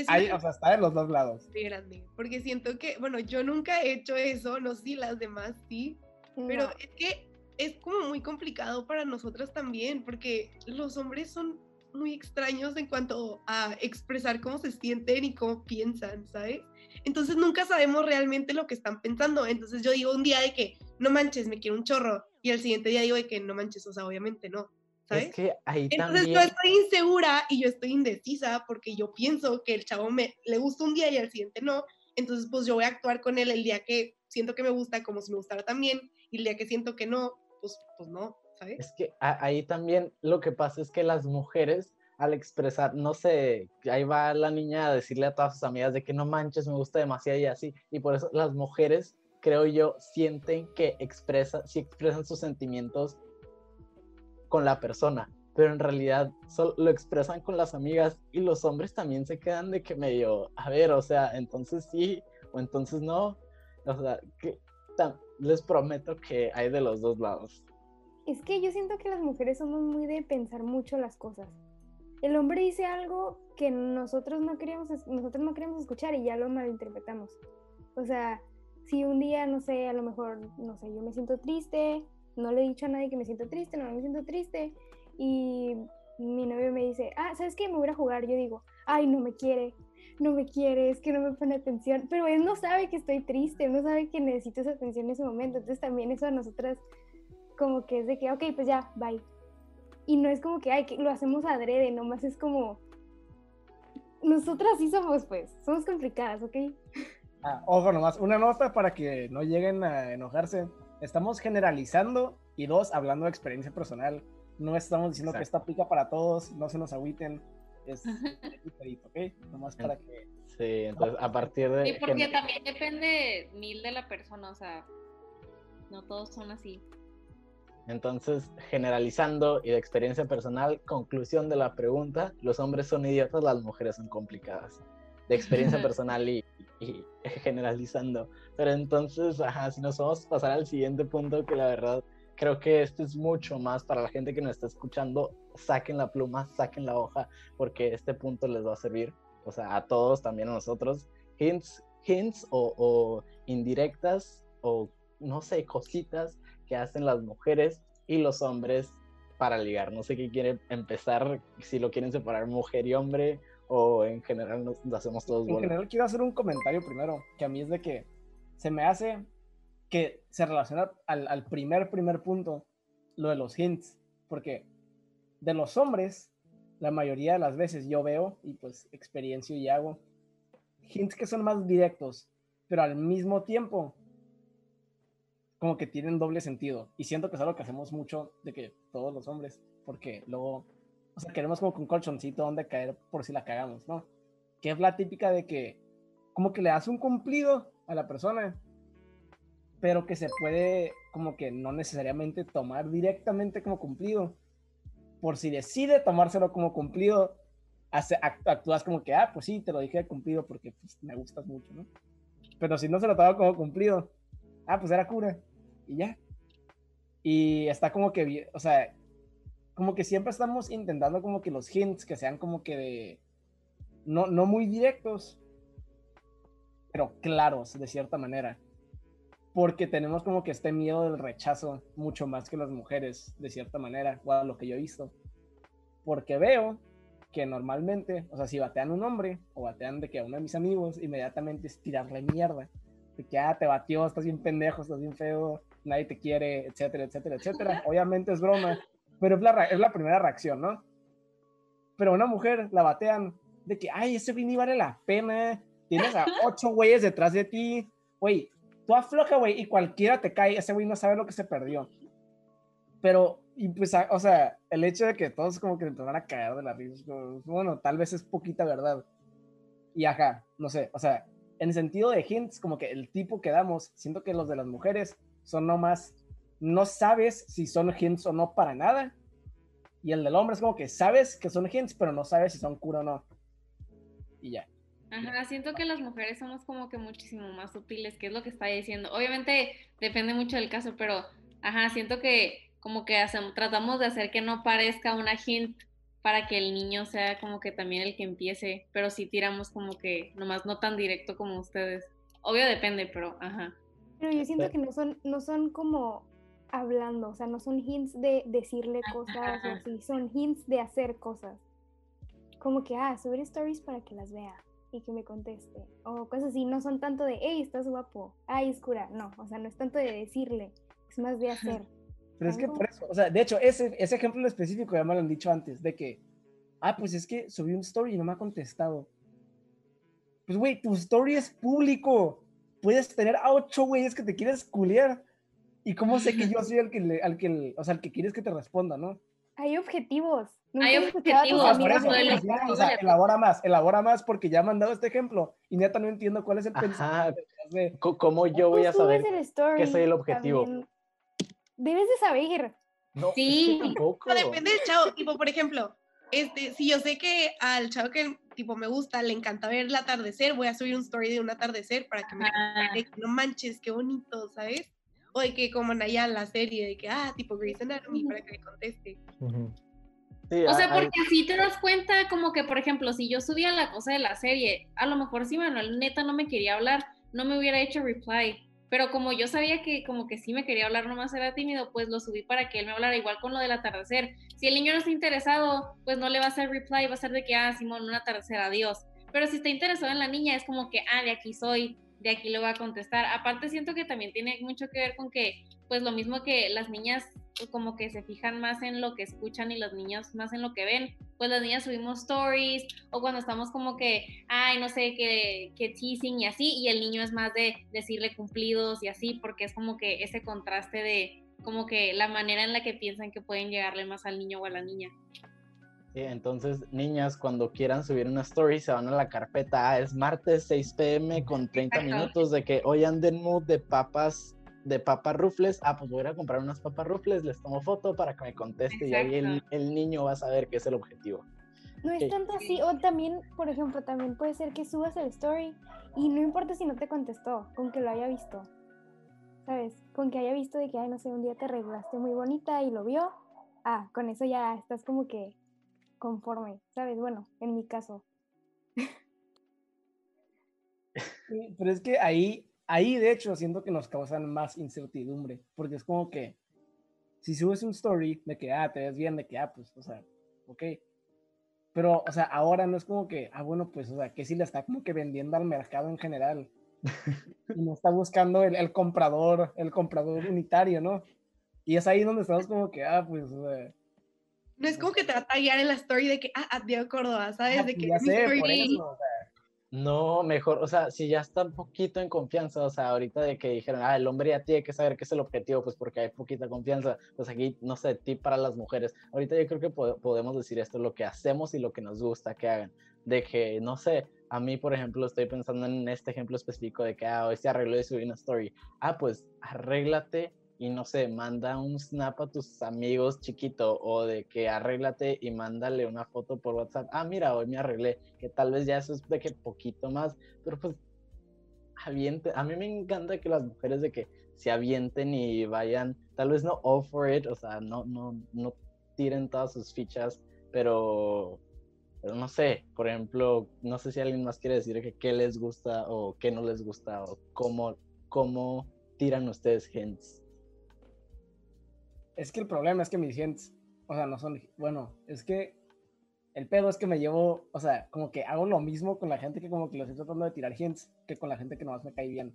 Hay, o sea, está de los dos lados. Sí, grande. Porque siento que, bueno, yo nunca he hecho eso, no sé si las demás sí, pero es que es como muy complicado para nosotras también, porque los hombres son muy extraños en cuanto a expresar cómo se sienten y cómo piensan, ¿sabes? Entonces nunca sabemos realmente lo que están pensando. Entonces yo digo un día de que, no manches, me quiero un chorro. Y al siguiente día digo de que, no manches, o sea, obviamente no. ¿sabes? Es que ahí Entonces también... yo estoy insegura y yo estoy indecisa porque yo pienso que el chavo me le gusta un día y al siguiente no. Entonces pues yo voy a actuar con él el día que siento que me gusta como si me gustara también y el día que siento que no, pues, pues no, ¿sabes? Es que ahí también lo que pasa es que las mujeres al expresar, no sé, ahí va la niña a decirle a todas sus amigas de que no manches, me gusta demasiado y así, y por eso las mujeres, creo yo, sienten que expresa, si expresan sus sentimientos con la persona, pero en realidad solo lo expresan con las amigas y los hombres también se quedan de que medio, a ver, o sea, entonces sí o entonces no, o sea, que les prometo que hay de los dos lados. Es que yo siento que las mujeres somos muy de pensar mucho las cosas. El hombre dice algo que nosotros no queríamos, nosotros no queremos escuchar y ya lo malinterpretamos. O sea, si un día, no sé, a lo mejor, no sé, yo me siento triste, no le he dicho a nadie que me siento triste, no me siento triste, y mi novio me dice, ah, ¿sabes qué? Me voy a jugar. Yo digo, ay, no me quiere, no me quiere, es que no me pone atención, pero él no sabe que estoy triste, no sabe que necesito esa atención en ese momento, entonces también eso a nosotras como que es de que, ok, pues ya, bye. Y no es como que, ay, que lo hacemos adrede, nomás es como, nosotras sí somos, pues, somos complicadas, ¿ok? Ah, ojo nomás, una nota para que no lleguen a enojarse. Estamos generalizando y dos, hablando de experiencia personal. No estamos diciendo que esta aplica para todos, no se nos agüiten. Es diferente, ¿ok? Nomás para que... Sí, entonces a partir de... Sí, porque también depende mil de la persona, o sea, no todos son así. Entonces, generalizando y de experiencia personal, conclusión de la pregunta, los hombres son idiotas, las mujeres son complicadas. De experiencia <laughs> personal y, y, generalizando. Pero entonces, ajá, si nos vamos a pasar al siguiente punto, que la verdad creo que este es mucho más para la gente que nos está escuchando, saquen la pluma, <laughs> saquen la hoja, porque este punto les va a servir, o sea, a todos, también a nosotros. Hints, hints o, o indirectas o no sé, cositas que hacen las mujeres y los hombres para ligar. No sé qué quieren empezar, si lo quieren separar mujer y hombre o en general nos, hacemos todos En general quiero hacer un comentario primero, que a mí es de que se me hace que se relaciona al, al primer, primer punto, lo de los hints, porque de los hombres, la mayoría de las veces yo veo, y pues experiencia y hago, hints que son más directos, pero al mismo tiempo como que tienen doble sentido. Y siento que es algo que hacemos mucho de que todos los hombres, porque luego, o sea, queremos como con colchoncito donde caer por si la cagamos, ¿no? Que es la típica de que como que le das un cumplido a la persona, pero que se puede como que no necesariamente tomar directamente como cumplido. Por si decide tomárselo como cumplido, actúas como que, ah, pues sí, te lo dije de cumplido porque pues, me gustas mucho, ¿no? Pero si no se lo toma como cumplido, ah, pues era cura y ya. Y está como que, o sea, como que siempre estamos intentando como que los hints que sean como que de, no, no muy directos, pero claros de cierta manera. Porque tenemos como que este miedo del rechazo mucho más que las mujeres, de cierta manera, o a lo que yo he visto. Porque veo que normalmente, o sea, si batean un hombre o batean de que a uno de mis amigos, inmediatamente es tirarle mierda. De que, ah, te batió, estás bien pendejo, estás bien feo, nadie te quiere, etcétera, etcétera, etcétera. <laughs> Obviamente es broma, pero es la, es la primera reacción, ¿no? Pero una mujer la batean de que, ay, ese ni vale la pena, tienes a ocho güeyes detrás de ti, güey, tú afloja, güey, y cualquiera te cae, ese güey no sabe lo que se perdió. Pero, y pues, o sea, el hecho de que todos como que te van a caer de la risa, bueno, tal vez es poquita verdad. Y ajá, no sé, o sea, en el sentido de hints, como que el tipo que damos, siento que los de las mujeres son nomás, no sabes si son hints o no para nada. Y el del hombre es como que sabes que son hints, pero no sabes si son cura o no. Y ya. Ajá, siento que las mujeres somos como que muchísimo más sutiles, que es lo que está diciendo. Obviamente depende mucho del caso, pero ajá, siento que como que hacemos, tratamos de hacer que no parezca una hint para que el niño sea como que también el que empiece, pero sí tiramos como que nomás no tan directo como ustedes. Obvio depende, pero ajá. Pero yo siento que no son, no son como hablando, o sea, no son hints de decirle cosas o así, son hints de hacer cosas. Como que, ah, subir stories para que las vea y que me conteste. O cosas así, no son tanto de, hey, estás guapo, ay, es cura. No, o sea, no es tanto de decirle, es más de hacer. <laughs> Pero es que por eso, o sea, de hecho, ese, ese ejemplo específico ya me lo han dicho antes, de que, ah, pues es que subí un story y no me ha contestado. Pues, güey, tu story es público. Puedes tener a ocho güeyes que te quieres culiar. ¿Y cómo sé que yo soy el que, le, al que, o sea, el que quieres que te responda, no? Hay objetivos. Hay objetivos. o sea, elabora más, elabora más porque ya ha mandado este ejemplo y neta no entiendo cuál es el pensamiento. De... ¿Cómo yo voy a saber que soy el objetivo? debes de saber. No, sí. tampoco. depende del chavo. Tipo, por ejemplo, este, si yo sé que al chavo que tipo me gusta, le encanta ver el atardecer, voy a subir un story de un atardecer para que me no manches, qué bonito, ¿sabes? O de que como Naya la serie, de que, ah, tipo Grey's Anatomy, para que me conteste. o sea, porque así te das cuenta, como que, por ejemplo, si yo subía la cosa de la serie, a lo mejor si Manuel neta no me quería hablar, no me hubiera hecho reply pero como yo sabía que como que sí me quería hablar, nomás era tímido, pues lo subí para que él me hablara igual con lo del atardecer. Si el niño no está interesado, pues no le va a hacer reply, va a ser de que, ah, Simón, un atardecer, adiós. Pero si está interesado en la niña, es como que, ah, de aquí soy, de aquí lo va a contestar. Aparte siento que también tiene mucho que ver con que, pues lo mismo que las niñas como que se fijan más en lo que escuchan y los niños más en lo que ven. Pues las niñas subimos stories o cuando estamos como que, ay, no sé, que, que teasing y así, y el niño es más de decirle cumplidos y así, porque es como que ese contraste de como que la manera en la que piensan que pueden llegarle más al niño o a la niña. Entonces, niñas, cuando quieran subir una story, se van a la carpeta. Ah, es martes 6 pm con 30 minutos de que hoy anden mood de papas de papas rufles, ah, pues voy a ir a comprar unas papas rufles, les tomo foto para que me conteste y ahí el, niño va a saber qué es el objetivo. No es tanto así, o también, por ejemplo, también puede ser que subas el story y no importa si no te contestó, con que lo haya visto, ¿sabes? Con que haya visto de que, ay, no sé, un día te arreglaste muy bonita y lo vio, ah, con eso ya estás como que conforme, ¿sabes? Bueno, en mi caso. pero es que ahí ahí de hecho siento que nos causan más incertidumbre, porque es como que si subes un story de que, ah, te ves bien, de que, ah, pues, o sea, ok. Pero, o sea, ahora no es como que, ah, bueno, pues, o sea, que si le está como que vendiendo al mercado en general. <laughs> y no está buscando el, comprador, el comprador unitario, ¿no? Y es ahí donde estamos como que, ah, pues, o sea, No es como que te va a tallar en la story de que, ah, Diego Córdoba, ¿sabes? Ah, de que ya sé, por eso, o sea, no, mejor, o sea, si ya está un poquito en confianza, o sea, ahorita de que dijeron, ah, el hombre ya tiene que saber qué es el objetivo, pues porque hay poquita confianza, pues aquí, no sé, tip para las mujeres. Ahorita yo creo que podemos decir esto, lo que hacemos y lo que nos gusta que hagan. De que, no sé, a mí, por ejemplo, estoy pensando en este ejemplo específico de que, ah, hoy se arregló de subir una story. Ah, pues arréglate y no sé, manda un snap a tus amigos chiquito o de que arréglate y mándale una foto por WhatsApp. Ah, mira, hoy me arreglé, que tal vez ya eso es de que poquito más, pero pues aviente. A mí me encanta que las mujeres de que se avienten y vayan, tal vez no all for it, o sea, no, no, no tiren todas sus fichas, pero, pero no sé, por ejemplo, no sé si alguien más quiere decir que qué les gusta o qué no les gusta o cómo, cómo tiran ustedes hints. Es que el problema es que mis hints, o sea, no son, bueno, es que el pedo es que me llevo, o sea, como que hago lo mismo con la gente que como que lo estoy tratando de tirar hints que con la gente que nomás me cae bien.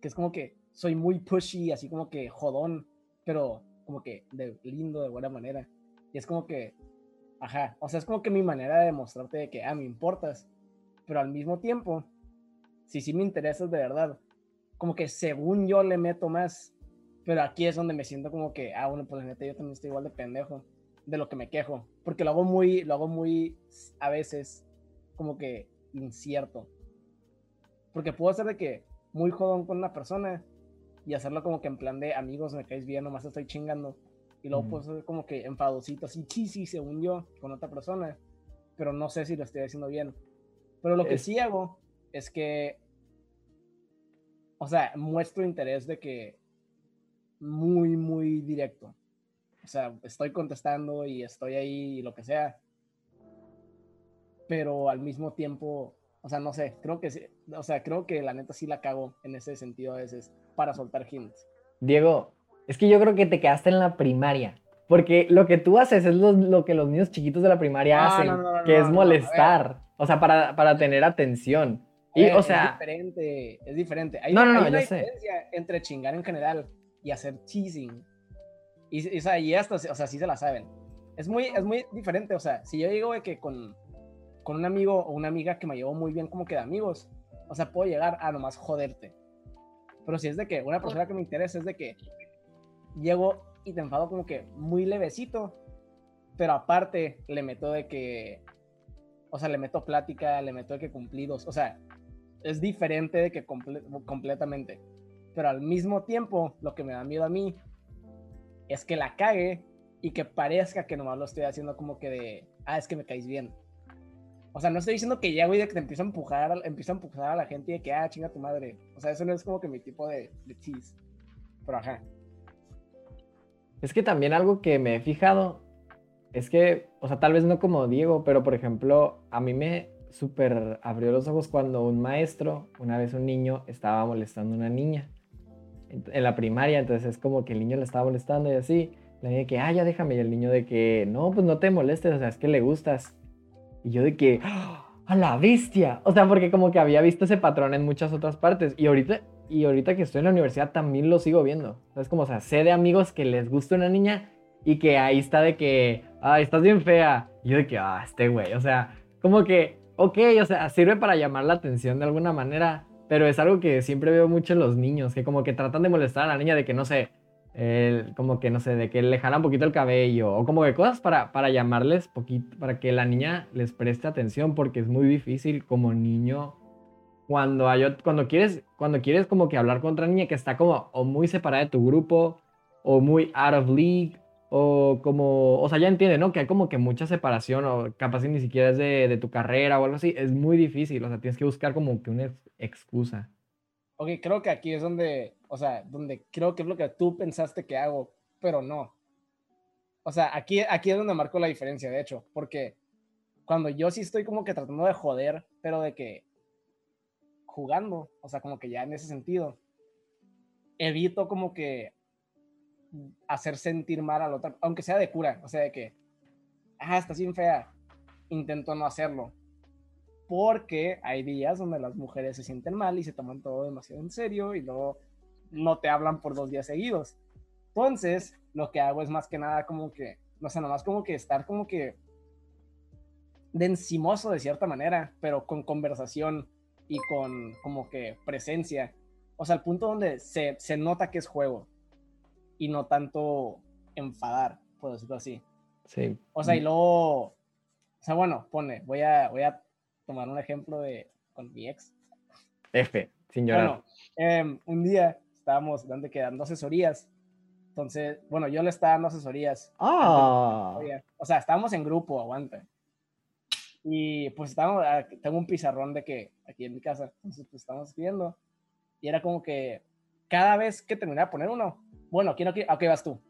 Que es como que soy muy pushy, así como que jodón, pero como que de lindo, de buena manera. Y es como que, ajá, o sea, es como que mi manera de demostrarte de que, ah, me importas. Pero al mismo tiempo, si sí me interesas de verdad, como que según yo le meto más, pero aquí es donde me siento como que, ah, bueno, pues neta, yo también estoy igual de pendejo de lo que me quejo. Porque lo hago muy, lo hago muy, a veces, como que incierto. Porque puedo hacer de que muy jodón con una persona y hacerlo como que en plan de amigos, me caes bien, nomás estoy chingando. Y luego puedo ser como que enfadosito, así, sí, sí, según yo, con otra persona. Pero no sé si lo estoy haciendo bien. Pero lo que sí hago es que, o sea, muestro interés de que muy, muy directo. O sea, estoy contestando y estoy ahí y lo que sea. Pero al mismo tiempo, o sea, no sé, creo que, o sea, creo que la neta sí la cago en ese sentido a veces para soltar hints. Diego, es que yo creo que te quedaste en la primaria. Porque lo que tú haces es lo, que los niños chiquitos de la primaria hacen, que es molestar. O sea, para, para tener atención. Y, o sea... Es diferente, es diferente. Hay, no, no, hay una diferencia entre chingar en general y hacer cheesing. Y, o sea, y esto, o sea, sí se la saben. Es muy, es muy diferente, o sea, si yo digo que con, con un amigo o una amiga que me llevo muy bien como que de amigos, o sea, puedo llegar a nomás joderte. Pero si es de que una persona que me interesa es de que llego y te enfado como que muy levecito, pero aparte le meto de que, o sea, le meto plática, le meto de que cumplidos, o sea, es diferente de que completamente. Pero al mismo tiempo, lo que me da miedo a mí es que la cague y que parezca que nomás lo estoy haciendo como que de, ah, es que me caes bien. O sea, no estoy diciendo que llego y de que te empiezo a empujar, empiezo a empujar a la gente y de que, ah, chinga tu madre. O sea, eso no es como que mi tipo de, de cheese. Pero ajá. Es que también algo que me he fijado es que, o sea, tal vez no como Diego, pero por ejemplo, a mí me súper abrió los ojos cuando un maestro, una vez un niño, estaba molestando a una niña en la primaria, entonces es como que el niño le estaba molestando y así. Le dije que, ah, ya déjame, y el niño de que, no, pues no te molestes, o sea, es que le gustas. Y yo de que, ¡Ah, a la bestia. O sea, porque como que había visto ese patrón en muchas otras partes. Y ahorita, y ahorita que estoy en la universidad también lo sigo viendo. Es como, o sea, sé de amigos que les gusta una niña y que ahí está de que, ah, estás bien fea. Y yo de que, ah, este güey. O sea, como que, ok, o sea, sirve para llamar la atención de alguna manera. Pero es algo que siempre veo mucho en los niños, que como que tratan de molestar a la niña de que, no sé, como que, no sé, de que le jala un poquito el cabello, o como que cosas para, para llamarles poquito, para que la niña les preste atención, porque es muy difícil como niño, cuando, hay, cuando, quieres, cuando quieres como que hablar con otra niña que está como o muy separada de tu grupo, o muy out of league, o como, o sea, ya entiende, ¿no? Que hay como que mucha separación, o capaz ni siquiera es de, de tu carrera o algo así, es muy difícil, o sea, tienes que buscar como que una excusa. Ok, creo que aquí es donde, o sea, donde creo que es lo que tú pensaste que hago, pero no. O sea, aquí, aquí es donde marco la diferencia, de hecho, porque cuando yo sí estoy como que tratando de joder, pero de que jugando, o sea, como que ya en ese sentido, evito como que hacer sentir mal al otro, aunque sea de cura, o sea, de que, ah, está sin fea, intento no hacerlo, porque hay días donde las mujeres se sienten mal y se toman todo demasiado en serio y luego no te hablan por dos días seguidos. Entonces, lo que hago es más que nada como que, no sé, nomás como que estar como que de encimoso de cierta manera, pero con conversación y con como que presencia. O sea, al punto donde se, se nota que es juego y no tanto enfadar, por decirlo así. Sí. O sea, y luego, o sea, bueno, pone, voy a, voy a tomar un ejemplo de con mi ex. F, sin llorar. Bueno, em, un día estábamos dando, que dando asesorías. Entonces, bueno, yo le estaba dando asesorías. Ah. O sea, estábamos en grupo, aguanta. Y pues estábamos, ah, tengo un pizarrón de que aquí en mi casa, entonces pues estamos viendo. Y era como que cada vez que terminaba de poner uno, bueno, quiero que, ok, vas tú.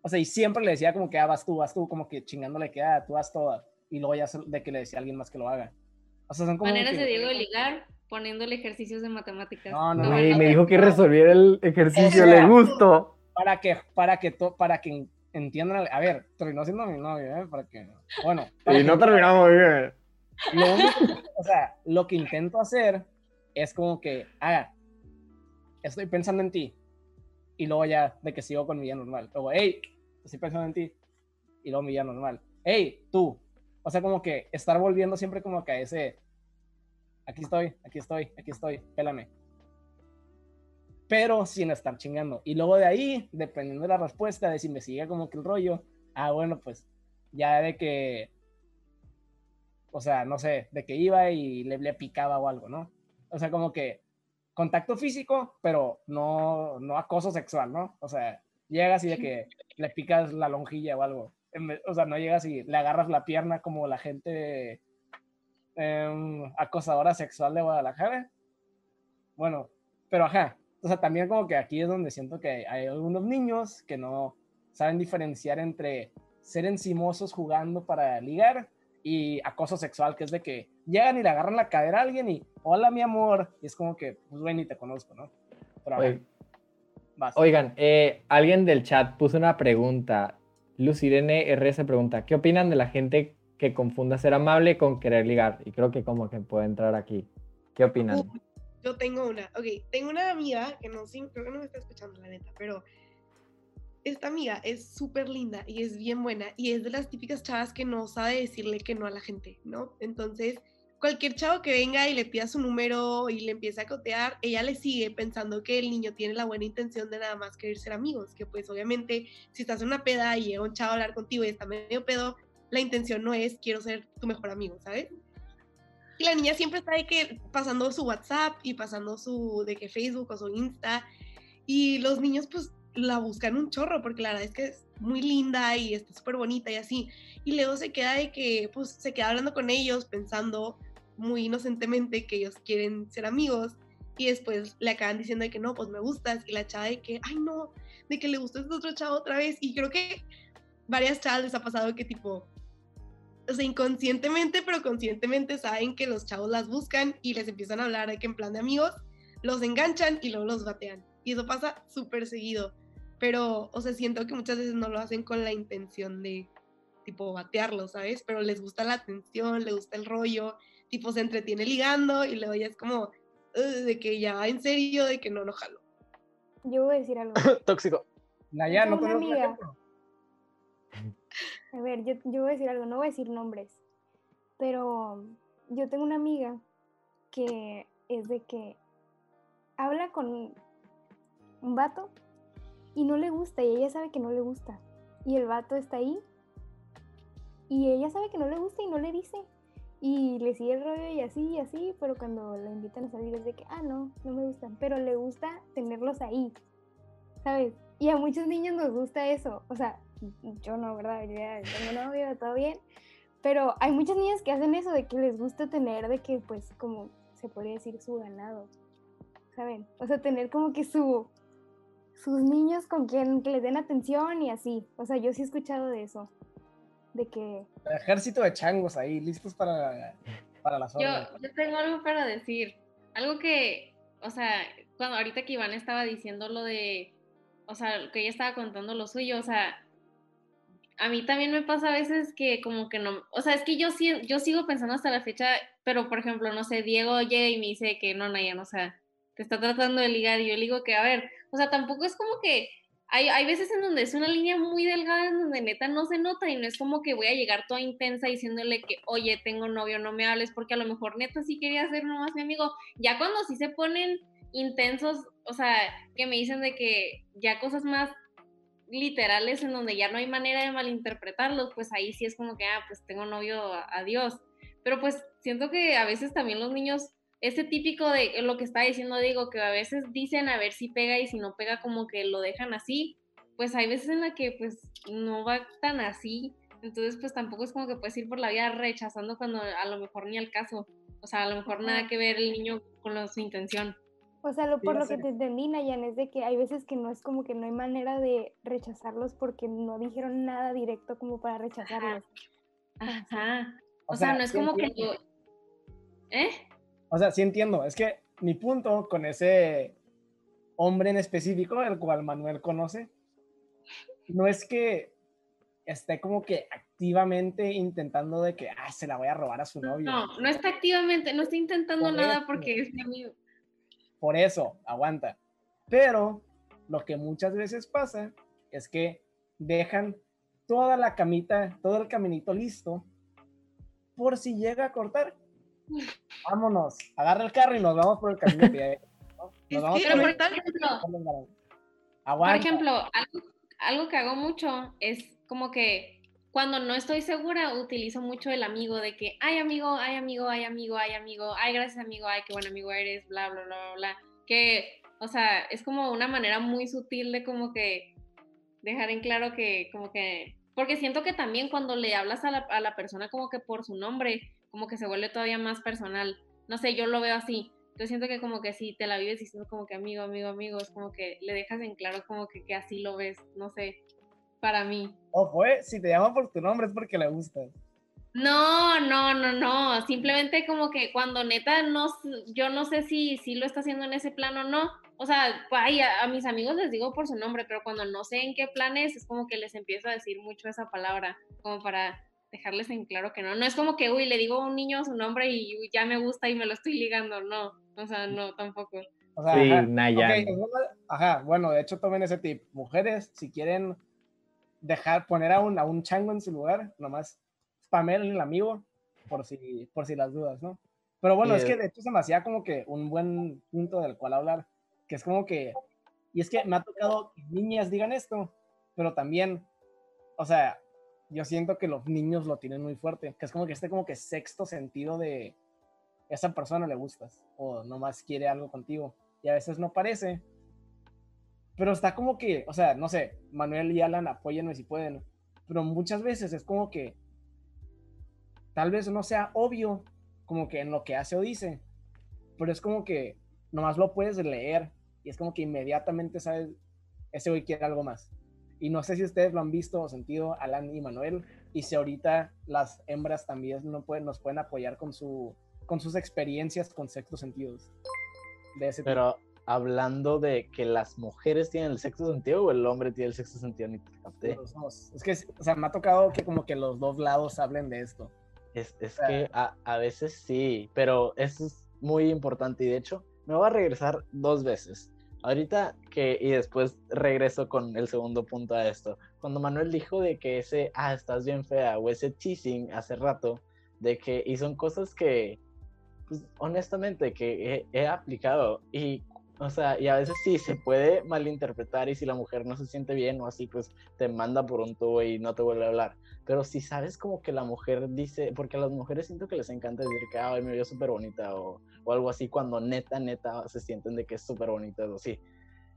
O sea, y siempre le decía como que, ah, vas tú, vas tú, como que chingándole que, ah, tú vas toda y luego ya de que le decía a alguien más que lo haga. O sea, son como Maneras de Diego de ligar poniéndole ejercicios de matemáticas. No, no, no. me dijo que resolviera el ejercicio, le gustó. Para que, para que, para que entiendan, a ver, terminó siendo mi novio, ¿eh? Para que, bueno. y no terminamos bien. Lo único, o sea, lo que intento hacer es como que, haga, estoy pensando en ti. Y luego ya, de que sigo con mi vida normal. Luego, hey, estoy pensando en ti. Y luego mi vida normal. Hey, tú, o sea, como que estar volviendo siempre como que a ese, aquí estoy, aquí estoy, aquí estoy, pélame. Pero sin estar chingando. Y luego de ahí, dependiendo de la respuesta, de si me sigue como que el rollo, ah, bueno, pues ya de que, o sea, no sé, de que iba y le, le picaba o algo, ¿no? O sea, como que contacto físico, pero no, no acoso sexual, ¿no? O sea, llegas y de que le picas la lonjilla o algo. O sea, no llegas y le agarras la pierna como la gente em, acosadora sexual de Guadalajara. Bueno, pero ajá. O sea, también como que aquí es donde siento que hay algunos niños que no saben diferenciar entre ser encimosos jugando para ligar y acoso sexual, que es de que llegan y le agarran la cadera a alguien y, hola mi amor, y es como que, pues bueno, ni te conozco, ¿no? Oigan, eh, alguien del chat puso una pregunta. Lucirene R se pregunta, ¿qué opinan de la gente que confunda ser amable con querer ligar? Y creo que como que puede entrar aquí. ¿Qué opinan? yo tengo una, ok, tengo una amiga que no, creo que no me está escuchando la neta, pero esta amiga es súper linda y es bien buena y es de las típicas chavas que no sabe decirle que no a la gente, ¿no? Entonces, cualquier chavo que venga y le pida su número y le empiece a cotear, ella le sigue pensando que el niño tiene la buena intención de nada más querer ser amigos, que pues obviamente si estás en una peda y llega un chavo a hablar contigo y está medio pedo, la intención no es quiero ser tu mejor amigo, ¿sabes? Y la niña siempre está de que pasando su WhatsApp y pasando su de que Facebook o su Insta y los niños pues la buscan un chorro porque la verdad es que es muy linda y está súper bonita y así. Y luego se queda de que, pues, se queda hablando con ellos pensando muy inocentemente que ellos quieren ser amigos y después le acaban diciendo de que no, pues me gustas y la chava de que, ay no, de que le gustó este otro chavo otra vez y creo que varias chavas les ha pasado que tipo, o sea, inconscientemente, pero conscientemente saben que los chavos las buscan y les empiezan a hablar de que en plan de amigos, los enganchan y luego los batean. Y eso pasa súper seguido pero, o sea, siento que muchas veces no lo hacen con la intención de, tipo, batearlo, ¿sabes? Pero les gusta la atención, les gusta el rollo, tipo, se entretiene ligando y luego ya es como, de que ya en serio, de que no, no jalo. Yo voy a decir algo. <laughs> Tóxico. Naya, no una amiga. A ver, yo, yo voy a decir algo, no voy a decir nombres, pero yo tengo una amiga que es de que habla con un vato y no le gusta y ella sabe que no le gusta. Y el vato está ahí y ella sabe que no le gusta y no le dice. Y le sigue el rollo y así y así, pero cuando la invitan a salir es de que, ah, no, no me gustan. Pero le gusta tenerlos ahí, ¿sabes? Y a muchos niños nos gusta eso. O sea, yo no, ¿verdad? Yo ya tengo novio, todo bien. Pero hay muchas niñas que hacen eso de que les gusta tener, de que, pues, como se podría decir, su ganado. ¿Saben? O sea, tener como que su, sus niños con quien que les den atención y así. O sea, yo sí he escuchado de eso. De que... ejército de changos ahí, listos para, para la zona. Yo, yo tengo algo para decir. Algo que, o sea, cuando ahorita que Iván estaba diciendo lo de, o sea, que ella estaba contando lo suyo, o sea, a mí también me pasa a veces que como que no, o sea, es que yo, yo sigo pensando hasta la fecha, pero por ejemplo, no sé, Diego llega y me dice que no, Nayan, o sea, te está tratando de ligar y yo digo que, a ver, o sea, tampoco es como que hay, hay, veces en donde es una línea muy delgada en donde neta no se nota y no es como que voy a llegar toda intensa diciéndole que, oye, tengo novio, no me hables, porque a lo mejor neta sí quería ser nomás mi amigo. Ya cuando sí se ponen intensos, o sea, que me dicen de que ya cosas más literales en donde ya no hay manera de malinterpretarlos, pues ahí sí es como que, ah, pues tengo novio, adiós. Pero pues siento que a veces también los niños ese típico de lo que está diciendo digo que a veces dicen a ver si pega y si no pega como que lo dejan así, pues hay veces en la que pues no va tan así, entonces pues tampoco es como que puedes ir por la vida rechazando cuando a lo mejor ni al caso, o sea, a lo mejor nada que ver el niño con su intención. O sea, lo, por lo que te entendí, Nayan, es de que hay veces que no es como que no hay manera de rechazarlos porque no dijeron nada directo como para rechazarlos. Ajá. O, sea, no es como que... ¿Eh? O sea, sí entiendo. Es que mi punto con ese hombre en específico, el cual Manuel conoce, no es que esté como que activamente intentando de que ah, se la voy a robar a su novio. No, no está activamente, no está intentando nada porque es mi amigo. Por eso, aguanta. Pero lo que muchas veces pasa es que dejan toda la camita, todo el caminito listo por si llega a cortar vámonos, agarra el carro y nos vamos por el camino. <laughs> Nos vamos por, ejemplo, por ejemplo, algo, algo que hago mucho es como que cuando no estoy segura, utilizo mucho el amigo de que, ay amigo, ay amigo, ay amigo, ay amigo, ay gracias amigo, ay qué buen amigo eres, bla, bla, bla, bla. Que, o sea, es como una manera muy sutil de como que dejar en claro que, como que, porque siento que también cuando le hablas a la, a la persona como que por su nombre, como que se vuelve todavía más personal. No sé, yo lo veo así. Yo siento que como que si te la vives diciendo como que amigo, amigo, amigo, es como que le dejas en claro como que, que así lo ves, no sé para mí. O fue, si te llama por tu nombre es porque le gustas. No, no, no, no. Simplemente como que cuando neta no, yo no sé si, si lo está haciendo en ese plan o no. O sea, ay, a, mis amigos les digo por su nombre, pero cuando no sé en qué plan es, es como que les empiezo a decir mucho esa palabra, como para dejarles en claro que no. No es como que, uy, le digo a un niño su nombre y ya me gusta y me lo estoy ligando, no. O sea, no, tampoco. O sea, sí, ajá. ajá, bueno, de hecho tomen ese tip. Mujeres, si quieren dejar, poner a un, a un chango en su lugar, nomás spamear el amigo por si, por si las dudas, ¿no? Pero bueno, es que de hecho se me hacía como que un buen punto del cual hablar, que es como que, y es que me ha tocado que niñas digan esto, pero también, o sea, yo siento que los niños lo tienen muy fuerte, que es como que este como que sexto sentido de esa persona le gustas o nomás quiere algo contigo y a veces no parece, pero está como que, o sea, no sé, Manuel y Alan, apóyenme si pueden, pero muchas veces es como que tal vez no sea obvio como que en lo que hace o dice, pero es como que nomás lo puedes leer y es como que inmediatamente sabes, ese hoy quiere algo más. Y no sé si ustedes lo han visto o sentido, Alan y Manuel, y si ahorita las hembras también no pueden, nos pueden apoyar con, su, con sus experiencias con sexto sentidos. De ese Pero hablando de que las mujeres tienen el sexto sentido o el hombre tiene el sexto sentido, ni Es que, o sea, me ha tocado que como que los dos lados hablen de esto. Es, es que a, a, veces sí, pero eso es muy importante y de hecho me voy a regresar dos veces. Ahorita que, y después regreso con el segundo punto a esto. Cuando Manuel dijo de que ese, ah, estás bien fea, o ese teasing hace rato, de que, y son cosas que, pues, honestamente, que he, he aplicado. Y o sea, y a veces sí se puede malinterpretar y si la mujer no se siente bien o así, pues te manda por un tubo y no te vuelve a hablar. Pero si sabes como que la mujer dice, porque a las mujeres siento que les encanta decir que, ay, me vio súper bonita o, o, algo así, cuando neta, neta se sienten de que es súper bonita o sí.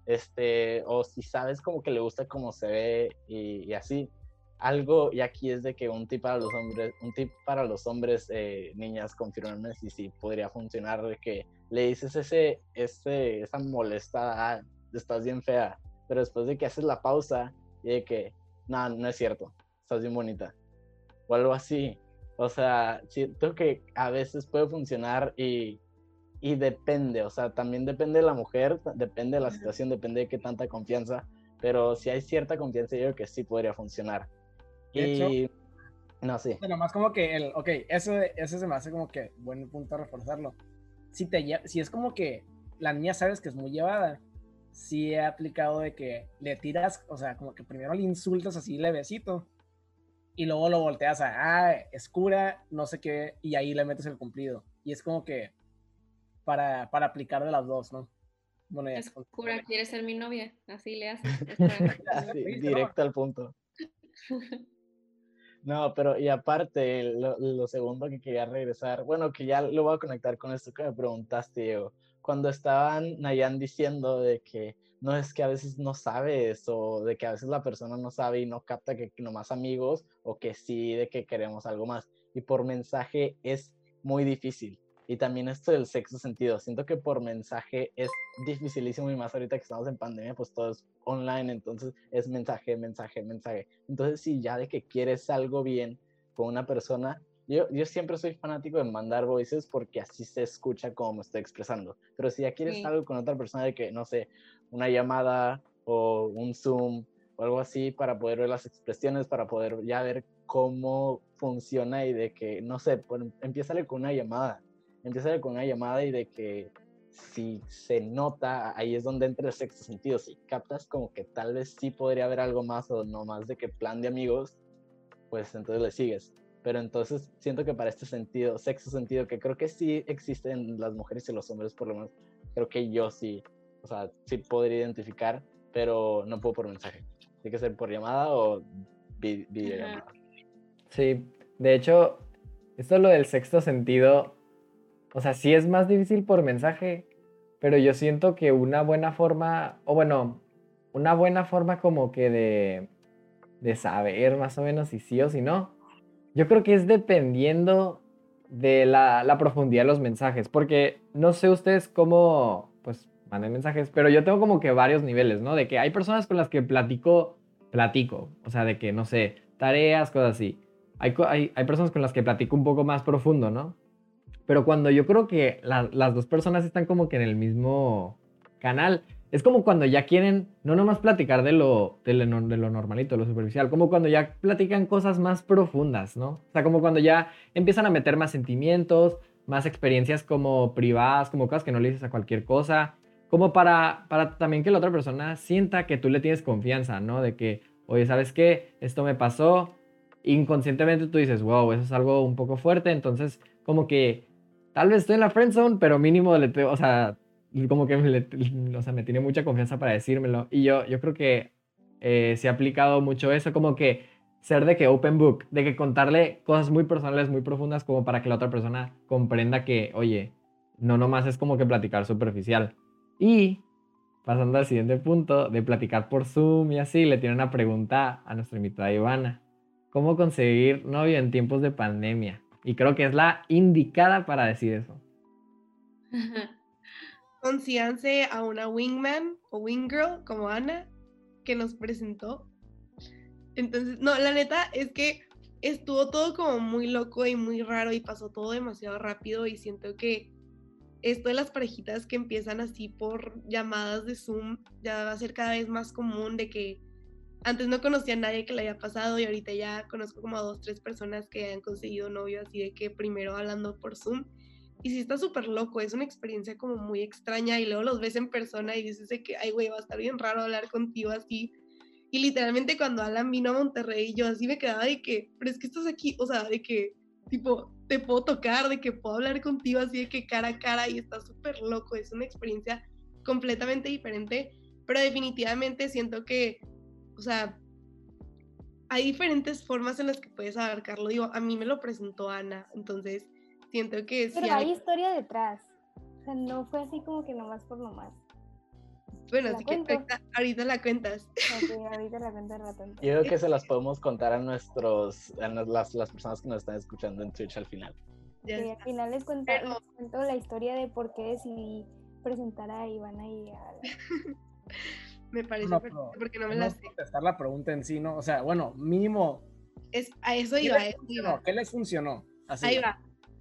Este, o si sabes como que le gusta cómo se ve y, y así, algo, y aquí es de que un tip para los hombres, un tip para los hombres, eh, niñas, confirmarme si sí podría funcionar, de que le dices ese, ese, esa molesta, ah, estás bien fea, pero después de que haces la pausa y de que, no, no es cierto, estás bien bonita, o algo así. O sea, siento que a veces puede funcionar y, y depende, o sea, también depende de la mujer, depende de la situación, depende de qué tanta confianza, pero si hay cierta confianza, yo creo que sí podría funcionar y... no, sí. Bueno, más como que el, ok, eso, eso se me hace como que buen punto a reforzarlo. Si, te, si es como que la niña sabes que es muy llevada, sí he aplicado de que le tiras, o sea, como que primero le insultas así levecito y luego lo volteas a, ah, es cura, no sé qué, y ahí le metes el cumplido. Y es como que para, para aplicar de las dos, ¿no? Bueno, es cura, ¿quieres ser mi novia? Así le haces. <laughs> <laughs> directo al punto. <laughs> No, pero y aparte, lo, segundo que quería regresar, bueno, que ya lo voy a conectar con esto que me preguntaste, Diego. Cuando estaban Nayan diciendo de que no es que a veces no sabes o de que a veces la persona no sabe y no capta que, nomás amigos o que sí, de que queremos algo más. Y por mensaje es muy difícil. Y también esto del sexo sentido. Siento que por mensaje es dificilísimo y más ahorita que estamos en pandemia, pues todo es online, entonces es mensaje, mensaje, mensaje. Entonces, si ya de que quieres algo bien con una persona, yo, yo siempre soy fanático de mandar voices porque así se escucha como me estoy expresando. Pero si ya quieres algo con otra persona de que, no sé, una llamada o un Zoom o algo así para poder ver las expresiones, para poder ya ver cómo funciona y de que, no sé, pues, empieza con una llamada empieza con una llamada y de que si se nota, ahí es donde entra el sexto sentido. Si captas como que tal vez sí podría haber algo más o no más de que plan de amigos, pues entonces le sigues. Pero entonces siento que para este sentido, sexto sentido, que creo que sí existe en las mujeres y los hombres, por lo menos, creo que yo sí, o sea, sí podría identificar, pero no puedo por mensaje. Tiene que ser por llamada o videollamada. Sí, de hecho, esto lo del sexto sentido, o sea, sí es más difícil por mensaje, pero yo siento que una buena forma, o bueno, una buena forma como que de, de saber más o menos si sí o si no, yo creo que es dependiendo de la, la profundidad de los mensajes, porque no sé ustedes cómo, pues, manden mensajes, pero yo tengo como que varios niveles, ¿no? De que hay personas con las que platico, platico, o sea, de que, no sé, tareas, cosas así. Hay, hay, hay personas con las que platico un poco más profundo, ¿no? Pero cuando yo creo que las dos personas están como que en el mismo canal, es como cuando ya quieren no nomás platicar de lo, de lo, de lo normalito, de lo superficial, como cuando ya platican cosas más profundas, ¿no? O sea, como cuando ya empiezan a meter más sentimientos, más experiencias como privadas, como cosas que no le dices a cualquier cosa, como para, para también que la otra persona sienta que tú le tienes confianza, ¿no? De que, oye, ¿sabes qué? Esto me pasó. Inconscientemente tú dices, wow, eso es algo un poco fuerte. Entonces, como que tal vez estoy en la friend zone, pero mínimo, le o sea, como que me, o sea, me tiene mucha confianza para decírmelo. Y yo, yo creo que eh, se ha aplicado mucho eso, como que ser de que open book, de que contarle cosas muy personales, muy profundas, como para que la otra persona comprenda que, oye, no nomás es como que platicar superficial. Y pasando al siguiente punto, de platicar por Zoom y así, le tiene una pregunta a nuestra invitada Ivana. ¿Cómo conseguir novio en tiempos de pandemia? Y creo que es la indicada para decir eso. <laughs> Consíganse a una wingman o wingirl como Ana, que nos presentó. Entonces, no, la neta es que estuvo todo como muy loco y muy raro y pasó todo demasiado rápido y siento que esto de las parejitas que empiezan así por llamadas de Zoom ya va a ser cada vez más común de que antes no conocía a nadie que le haya pasado y ahorita ya conozco como a dos, tres personas que han conseguido novio así de que primero hablando por Zoom. Y sí está súper loco, es una experiencia como muy extraña y luego los ves en persona y dices de que, ay güey, va a estar bien raro hablar contigo así. Y literalmente cuando Alan vino a Monterrey yo así me quedaba de que, pero es que estás aquí, o sea, de que tipo, te puedo tocar, de que puedo hablar contigo así de que cara a cara y está súper loco, es una experiencia completamente diferente, pero definitivamente siento que, o sea, hay diferentes formas en las que puedes abarcarlo, digo, a mí me lo presentó Ana, entonces siento que... Pero hay historia detrás, o sea, no fue así como que nomás por nomás. Bueno, así que ahorita, la cuentas. ahorita la Yo creo que se las podemos contar a nuestros, a las, las personas que nos están escuchando en Twitch al final. Sí, al final les cuento, la historia de por qué decidí presentar a Ivana y a... <laughs> me parece no, porque no me la sé. contestar la pregunta en sí, ¿no? O sea, bueno, mínimo... Es, a eso iba, ¿Qué, les ¿Qué les funcionó? Así Ahí va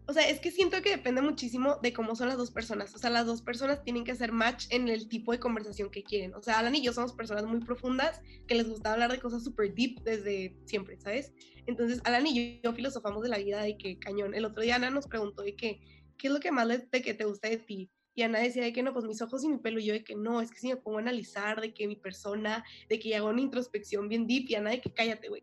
o sea, es que siento que depende muchísimo de cómo son las dos personas. O sea, las dos personas tienen que hacer match en el tipo de conversación que quieren. O sea, Alan y yo somos personas muy profundas que les gusta hablar de cosas súper deep desde siempre, ¿sabes? Entonces, Alan y yo, filosofamos de la vida de que cañón. El otro día Ana nos preguntó de que, ¿qué es lo que más de que te gusta de ti? Y Ana decía de que no, pues mis ojos y mi pelo. Y yo de que no, es que si me pongo a analizar de que mi persona, de que hago una introspección bien deep. Y Ana de que cállate, güey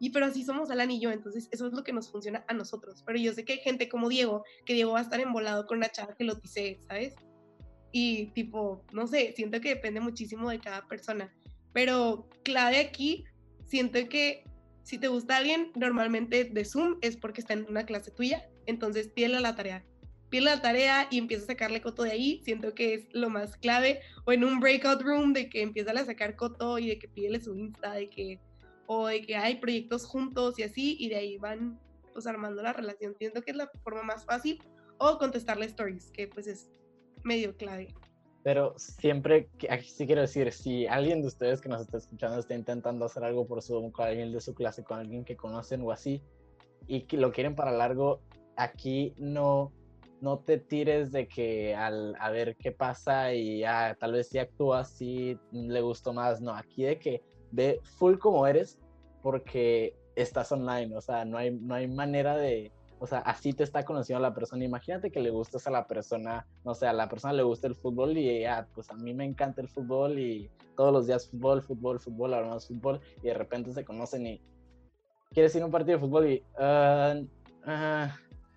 y pero así somos Alan y yo, entonces eso es lo que nos funciona a nosotros. Pero yo sé que hay gente como Diego, que Diego va a estar embolado con una chava que lo dice, ¿sabes? Y tipo, no sé, siento que depende muchísimo de cada persona. Pero clave aquí, siento que si te gusta alguien, normalmente de Zoom es porque está en una clase tuya, entonces pídele la tarea. Pídele la tarea y empieza a sacarle coto de ahí, siento que es lo más clave. O en un breakout room de que empieza a sacar coto y de que pídele su Insta, de que o de que hay proyectos juntos y así, y de ahí van pues armando la relación. Siento que es la forma más fácil, o contestarle stories, que pues es medio clave. Pero siempre, aquí sí quiero decir, si alguien de ustedes que nos está escuchando está intentando hacer algo por Zoom con alguien de su clase, con alguien que conocen o así, y que lo quieren para largo, aquí no, no te tires de que al, a ver qué pasa y ya, tal vez si actúas, si le gustó más, no, aquí de que ve full como eres porque estás online, o sea, no hay, no hay manera de, o sea, así te está conociendo la persona. Imagínate que le gustas a la persona, no sé, a la persona le gusta el fútbol y ya, pues a mí me encanta el fútbol y todos los días fútbol, fútbol, fútbol, hablamos fútbol y de repente se conocen y quieres ir a un partido de fútbol y, uh,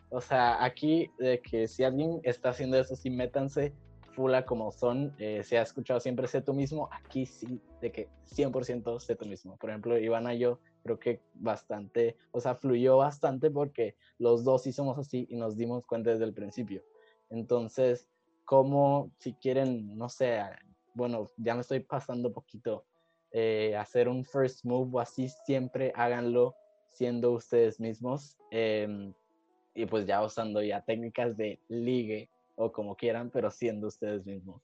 o sea, aquí de que si alguien está haciendo eso, sí métanse fula como son, eh, se ha escuchado siempre sé tú mismo, aquí sí, de que 100% sé tú mismo. Por ejemplo, Ivana y yo creo que bastante, o sea, fluyó bastante porque los dos sí somos así y nos dimos cuenta desde el principio. Entonces, como si quieren, no sé, bueno, ya me estoy pasando poquito, eh, hacer un first move o así, siempre háganlo siendo ustedes mismos em, y pues ya usando ya técnicas de ligue o como quieran, pero siendo ustedes mismos.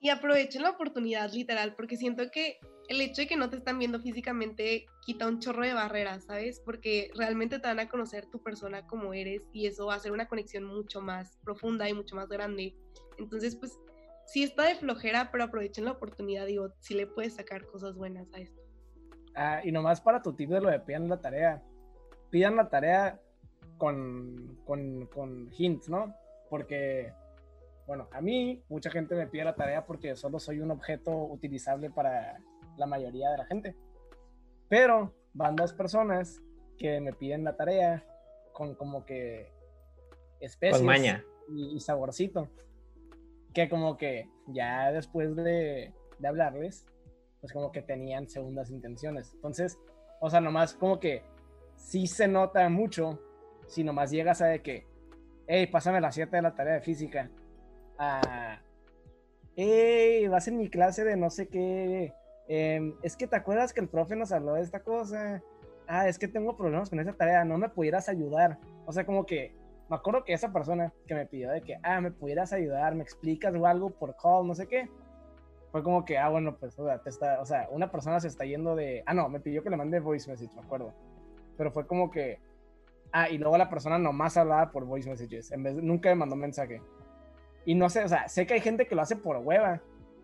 Y aprovechen la oportunidad, literal, porque siento que el hecho de que no te están viendo físicamente quita un chorro de barreras, ¿sabes? Porque realmente te van a conocer tu persona como eres y eso va a ser una conexión mucho más profunda y mucho más grande. Entonces, pues, sí está de flojera, pero aprovechen la oportunidad, digo, si le puedes sacar cosas buenas a esto. Ah, y nomás para tu tip de lo de pidan la tarea, pidan la tarea con, con, con hints, ¿no? Porque bueno, a mí mucha gente me pide la tarea porque solo soy un objeto utilizable para la mayoría de la gente. Pero van dos personas que me piden la tarea con como que especies Y, saborcito. Que como que ya después de, de hablarles, pues como que tenían segundas intenciones. Entonces, o sea, nomás como que sí se nota mucho si nomás llegas a de que, hey, pásame las 7 de la tarea de física. A, hey, vas en mi clase de no sé qué, em, es que te acuerdas que el profe nos habló de esta cosa, ah, es que tengo problemas con esa tarea, no me pudieras ayudar, o sea, como que me acuerdo que esa persona que me pidió de que, ah, me pudieras ayudar, me explicas o algo por call, no sé qué, fue como que, ah, bueno, pues, o sea, te está, o sea, una persona se está yendo de, ah, no, me pidió que le mande voice message, me acuerdo, pero fue como que, ah, y luego la persona nomás hablaba por voice messages, en vez, nunca me mandó mensaje. Y no sé, o sea, sé que hay gente que lo hace por hueva,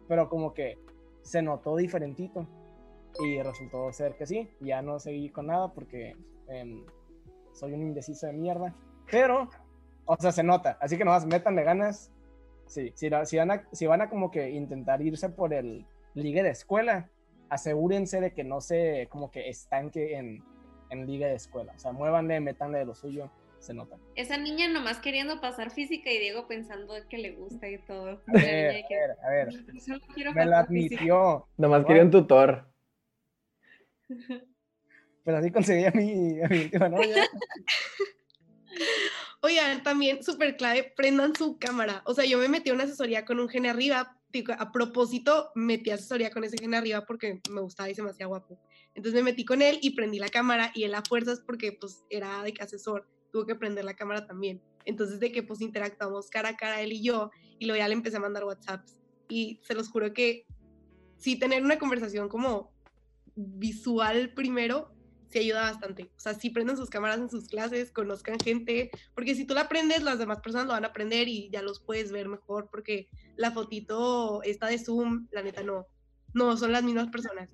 pero como que se notó diferentito. Y resultó ser que sí, ya no seguí con nada porque em, soy un indeciso de mierda. Pero, o sea, se nota. Así que nomás métanle ganas. Sí, si, si, van a, si van a como que intentar irse por el liga de escuela, asegúrense de que no se como que estanque en, en liga de escuela. O sea, muévanle, métanle de lo suyo se nota. Esa niña nomás queriendo pasar física y Diego pensando que le gusta y todo. A ver, a ver, Me lo admitió. Nomás quería un tutor. <laughs> Pues así conseguí a mi, a mi última novia. <laughs> Oigan, también súper clave, prendan su cámara. O sea, yo me metí a una asesoría con un gene arriba. A propósito, metí asesoría con ese gene arriba porque me gustaba y se me hacía guapo. Entonces me metí con él y prendí la cámara y él a fuerzas porque pues era de que asesor tuvo que prender la cámara también. Entonces de que pues interactuamos cara a cara él y yo y luego ya le empecé a mandar WhatsApps y se los juro que sí tener una conversación como visual primero se ayuda bastante. O sea, si prenden sus cámaras en sus clases, conozcan gente, porque si tú la aprendes, las demás personas lo van a aprender y ya los puedes ver mejor, porque la fotito esta de Zoom, la neta no, no son las mismas personas.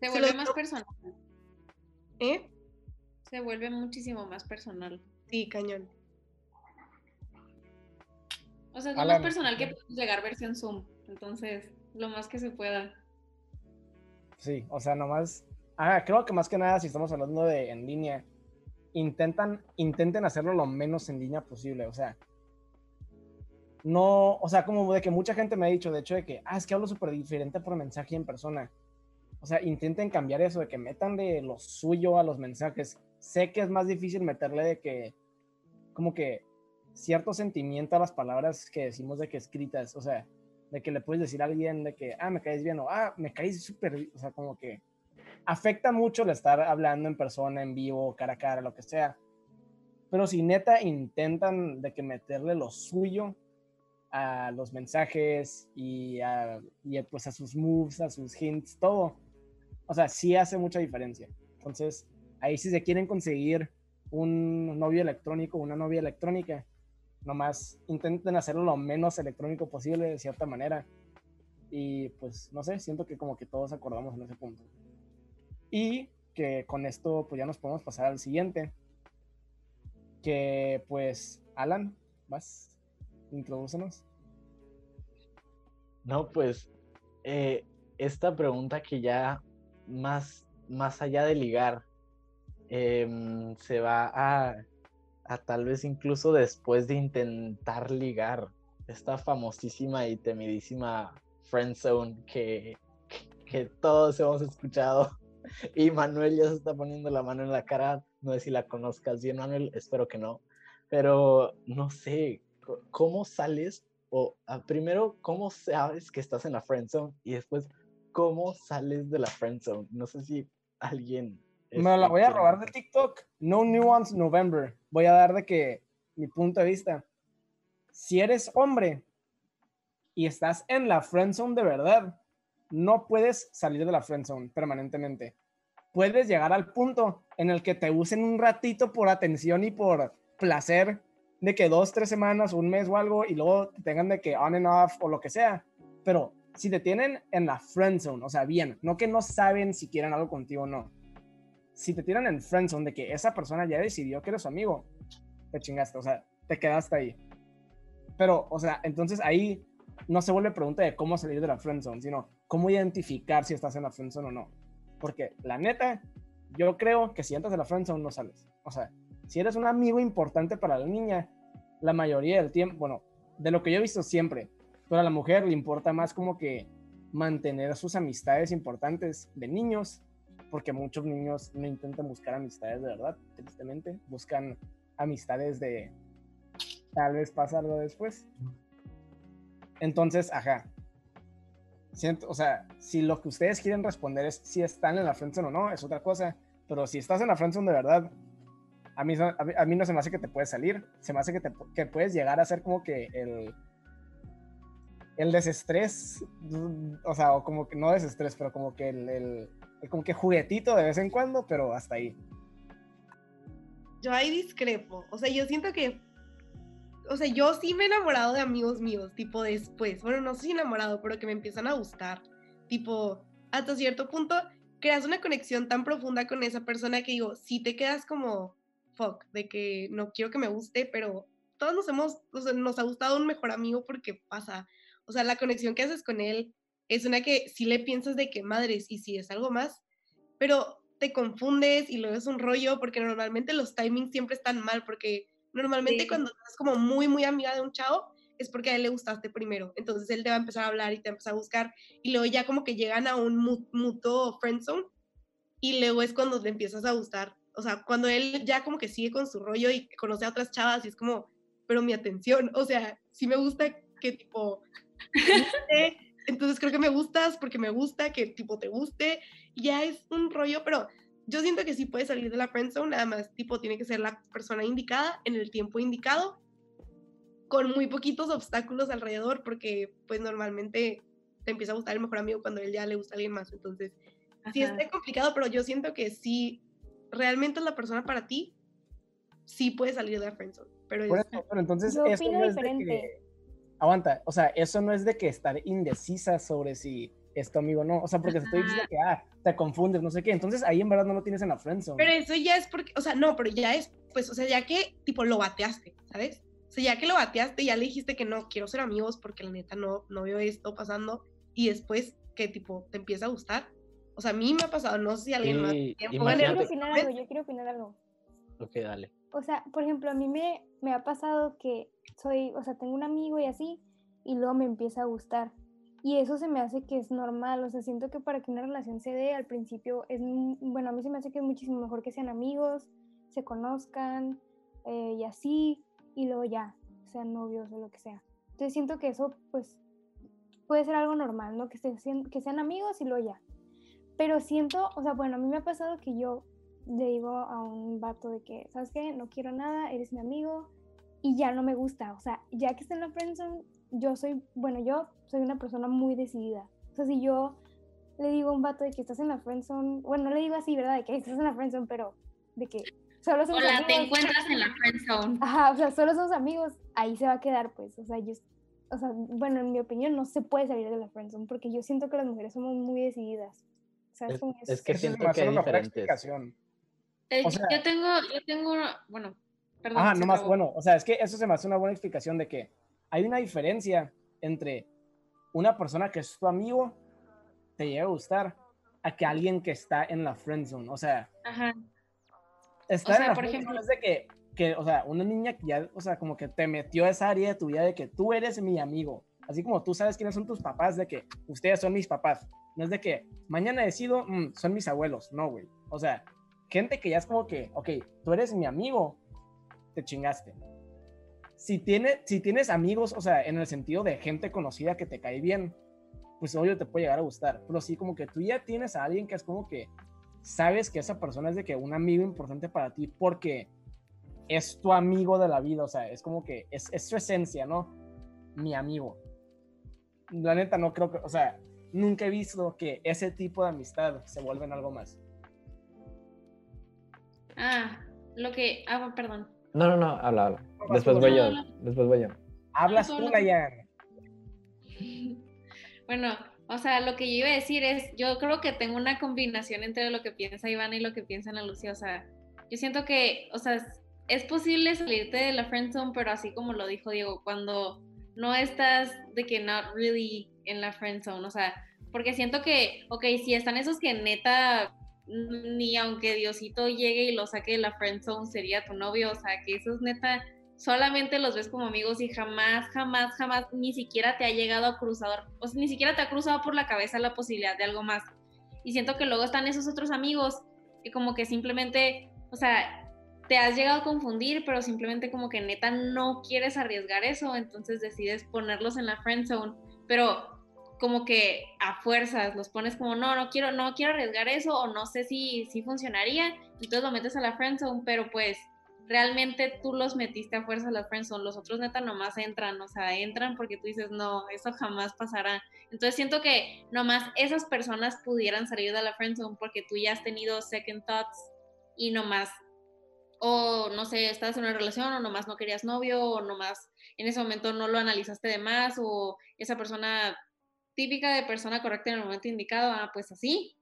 Se vuelve más personal. ¿Eh? se vuelve muchísimo más personal. Sí, cañón. O sea, es lo más personal que podemos llegar versión Zoom. Entonces, lo más que se pueda. Sí, o sea, nomás. Ah, creo que más que nada, si estamos hablando de en línea, intentan, intenten hacerlo lo menos en línea posible. O sea, no, o sea, como de que mucha gente me ha dicho, de hecho, de que, ah, es que hablo súper diferente por mensaje en persona. O sea, intenten cambiar eso, de que metan de lo suyo a los mensajes sé que es más difícil meterle de que, como que, cierto sentimiento a las palabras que decimos de que escritas, o sea, de que le puedes decir a alguien de que, ah, me caes bien, o ah, me caes súper, o sea, como que afecta mucho el estar hablando en persona, en vivo, cara a cara, lo que sea. Pero si neta intentan de que meterle lo suyo a los mensajes y a, y pues a sus moves, a sus hints, todo, o sea, sí hace mucha diferencia. Entonces, Ahí si se quieren conseguir un novio electrónico, una novia electrónica, nomás intenten hacerlo lo menos electrónico posible de cierta manera. Y pues no sé, siento que como que todos acordamos en ese punto. Y que con esto pues ya nos podemos pasar al siguiente. Que pues, Alan, vas, introdúcenos. No, pues eh, esta pregunta que ya más, más allá de ligar, Em, se va a, a tal vez incluso después de intentar ligar esta famosísima y temidísima friend zone que, que todos hemos escuchado. <laughs> y Manuel ya se está poniendo la mano en la cara. No sé si la conozcas bien, Manuel, espero que no. Pero no sé, ¿cómo sales? O ah, primero, ¿cómo sabes que estás en la friend zone? Y después, ¿cómo sales de la friend zone? No sé si alguien... Me la voy a robar de TikTok. No Nuance November. Voy a dar de que mi punto de vista. Si eres hombre y estás en la friend zone de verdad, no puedes salir de la friend zone permanentemente. Puedes llegar al punto en el que te usen un ratito por atención y por placer de que dos, tres semanas, un mes o algo y luego te tengan de que on and off o lo que sea. Pero si te tienen en la friend zone, o sea, bien, no que no saben si quieren algo contigo o no. Si te tienen en friend zone de que esa persona ya decidió que eres su amigo, te chingaste, o sea, te quedaste ahí. Pero, o sea, entonces ahí no se vuelve pregunta de cómo salir de la friendzone, sino cómo identificar si estás en la friendzone o no. Porque la neta, yo creo que si entras en la friendzone no sales. O sea, si eres un amigo importante para la niña, la mayoría del tiempo, bueno, de lo que yo he visto siempre, pero a la mujer le importa más como que mantener sus amistades importantes de niños, porque muchos niños no intentan buscar amistades de verdad, tristemente, buscan amistades de tal vez pasa algo después. Entonces, ajá. Siento, o sea, si lo que ustedes quieren responder es si están en la friendzone o no, es otra cosa. Pero si estás en la friendzone de verdad, a mí, a mí no se me hace que te puedes salir. Se me hace que, te, que puedes llegar a ser como que el, el desestrés, o sea, o como que no desestrés, pero como que el, el, como que juguetito de vez en cuando, pero hasta ahí. Yo ahí discrepo. O sea, yo siento que o sea, yo sí me he enamorado de amigos míos, tipo después, bueno, no si enamorado, pero que me empiezan a gustar, tipo, hasta cierto punto creas una conexión tan profunda con esa persona que digo, si te quedas como, fuck, de que no quiero que me guste, pero todos nos hemos, o sea, nos ha gustado un mejor amigo porque pasa, o sea, la conexión que haces con él es una que si le piensas de que madres y si es algo más, pero te confundes y luego es un rollo porque normalmente los timings siempre están mal porque Normalmente cuando estás como muy, muy amiga de un chavo, es porque a él le gustaste primero. Entonces él te va a empezar a hablar y te va a empezar a buscar. Y luego ya como que llegan a un mutuo friendzone. Y luego es cuando te empiezas a gustar. O sea, cuando él ya como que sigue con su rollo y conoce a otras chavas y es como, pero mi atención, o sea, sí me gusta que tipo, entonces creo que me gustas porque me gusta que tipo te guste. ya es un rollo, pero yo siento que sí puede salir de la friendzone, nada más, tipo, tiene que ser la persona indicada en el tiempo indicado, con muy poquitos obstáculos alrededor, porque pues normalmente te empieza a gustar el mejor amigo cuando él ya le gusta a alguien más, entonces sí está complicado, pero yo siento que si realmente es la persona para ti, sí puede salir de la friendzone. Pero, pero entonces eso no es de que... Aguanta, o sea, eso no es de que estar indecisa sobre si esto amigo no. O sea, porque te estoy diciendo que, ah, te confundes, no sé qué. Entonces ahí en verdad no lo tienes en la friendzone. Pero eso ya es porque, o sea, no, pero ya es, pues, o sea, ya que, tipo, lo bateaste, ¿sabes? O sea, ya que lo bateaste, ya le dijiste que no, quiero ser amigos porque la neta no, no veo esto pasando. Y después que, tipo, te empieza a gustar. O sea, a mí me ha pasado, no sé si alguien más. Yo quiero opinar algo, yo quiero opinar algo. Ok, dale. O sea, por ejemplo, a mí me, me ha pasado que soy, o sea, tengo un amigo y así, y luego me empieza a gustar y eso se me hace que es normal, o sea, siento que para que una relación se dé al principio es, bueno, a mí se me hace que es muchísimo mejor que sean amigos, se conozcan eh, y así, y luego ya, sean novios o lo que sea. Entonces siento que eso pues puede ser algo normal, ¿no? Que, sean, que sean amigos y luego ya. Pero siento, o sea, bueno, a mí me ha pasado que yo le digo a un vato de que, ¿sabes qué? No quiero nada, eres mi amigo y ya no me gusta. O sea, ya que está en la friendzone, yo soy, bueno, yo soy una persona muy decidida. O sea, si yo le digo a un vato de que estás en la friendzone, bueno, no le digo así, ¿verdad? De que <laughs> estás en la friendzone, pero de que solo somos Hola, te encuentras en la friendzone. Ajá, o sea, solo somos amigos, ahí se va a quedar, pues. O sea, yo, o sea, bueno, en mi opinión no se puede salir de la friendzone porque yo siento que las mujeres somos muy decididas. ¿Sabes? Es, es, que siento que hay diferentes. Eh, yo tengo, yo tengo, bueno, perdón. Ah, no más, bueno, o sea, es que eso se me hace una buena explicación de que hay una diferencia entre una persona que es tu amigo te llega a gustar a que alguien que está en la friend zone. O sea, Ajá. estar en la por ejemplo, es de que, que, o sea, una niña que ya, o sea, como que te metió a esa área de tu vida de que tú eres mi amigo. Así como tú sabes quiénes son tus papás, de que ustedes son mis papás. No es de que mañana decido, mm, son mis abuelos. No, güey. O sea, gente que ya es como que, ok, tú eres mi amigo, te chingaste. Si, tiene, si tienes amigos, o sea, en el sentido de gente conocida que te cae bien, pues obvio te puede llegar a gustar. Pero sí, como que tú ya tienes a alguien que es como que sabes que esa persona es de que un amigo importante para ti porque es tu amigo de la vida, o sea, es como que es, es su esencia, ¿no? Mi amigo. La neta no creo que, o sea, nunca he visto que ese tipo de amistad se vuelva en algo más. Ah, lo que, ah, perdón. No, no, no, habla, habla. Después voy yo, después voy yo. Hablas tú, Nayan. <laughs> Bueno, o sea, lo que yo iba a decir es, yo creo que tengo una combinación entre lo que piensa Iván y lo que piensa Ana Lucía. O sea, yo siento que, o sea, es posible salirte de la friend zone, pero así como lo dijo Diego, cuando no estás de que not really en la friend zone, o sea, porque siento que, ok, si están esos que neta, ni aunque Diosito llegue y lo saque de la friend zone sería tu novio, o sea, que esos neta solamente los ves como amigos y jamás, jamás, jamás ni siquiera te ha llegado a cruzar, o sea, ni siquiera te ha cruzado por la cabeza la posibilidad de algo más. Y siento que luego están esos otros amigos que como que simplemente, o sea, te has llegado a confundir, pero simplemente como que neta no quieres arriesgar eso, entonces decides ponerlos en la friend zone, pero como que a fuerzas los pones como no, no quiero, no quiero arriesgar eso o no sé si, si funcionaría, entonces lo metes a la friend zone, pero pues realmente tú los metiste a fuerza a la friend zone, los otros neta nomás entran, o sea, entran porque tú dices, no, eso jamás pasará. Entonces siento que nomás esas personas pudieran salir de la friend zone porque tú ya has tenido second thoughts y nomás o no sé, estás en una relación o nomás no querías novio o nomás en ese momento no lo analizaste de más o esa persona típica de persona correcta en el momento indicado, ah, pues así.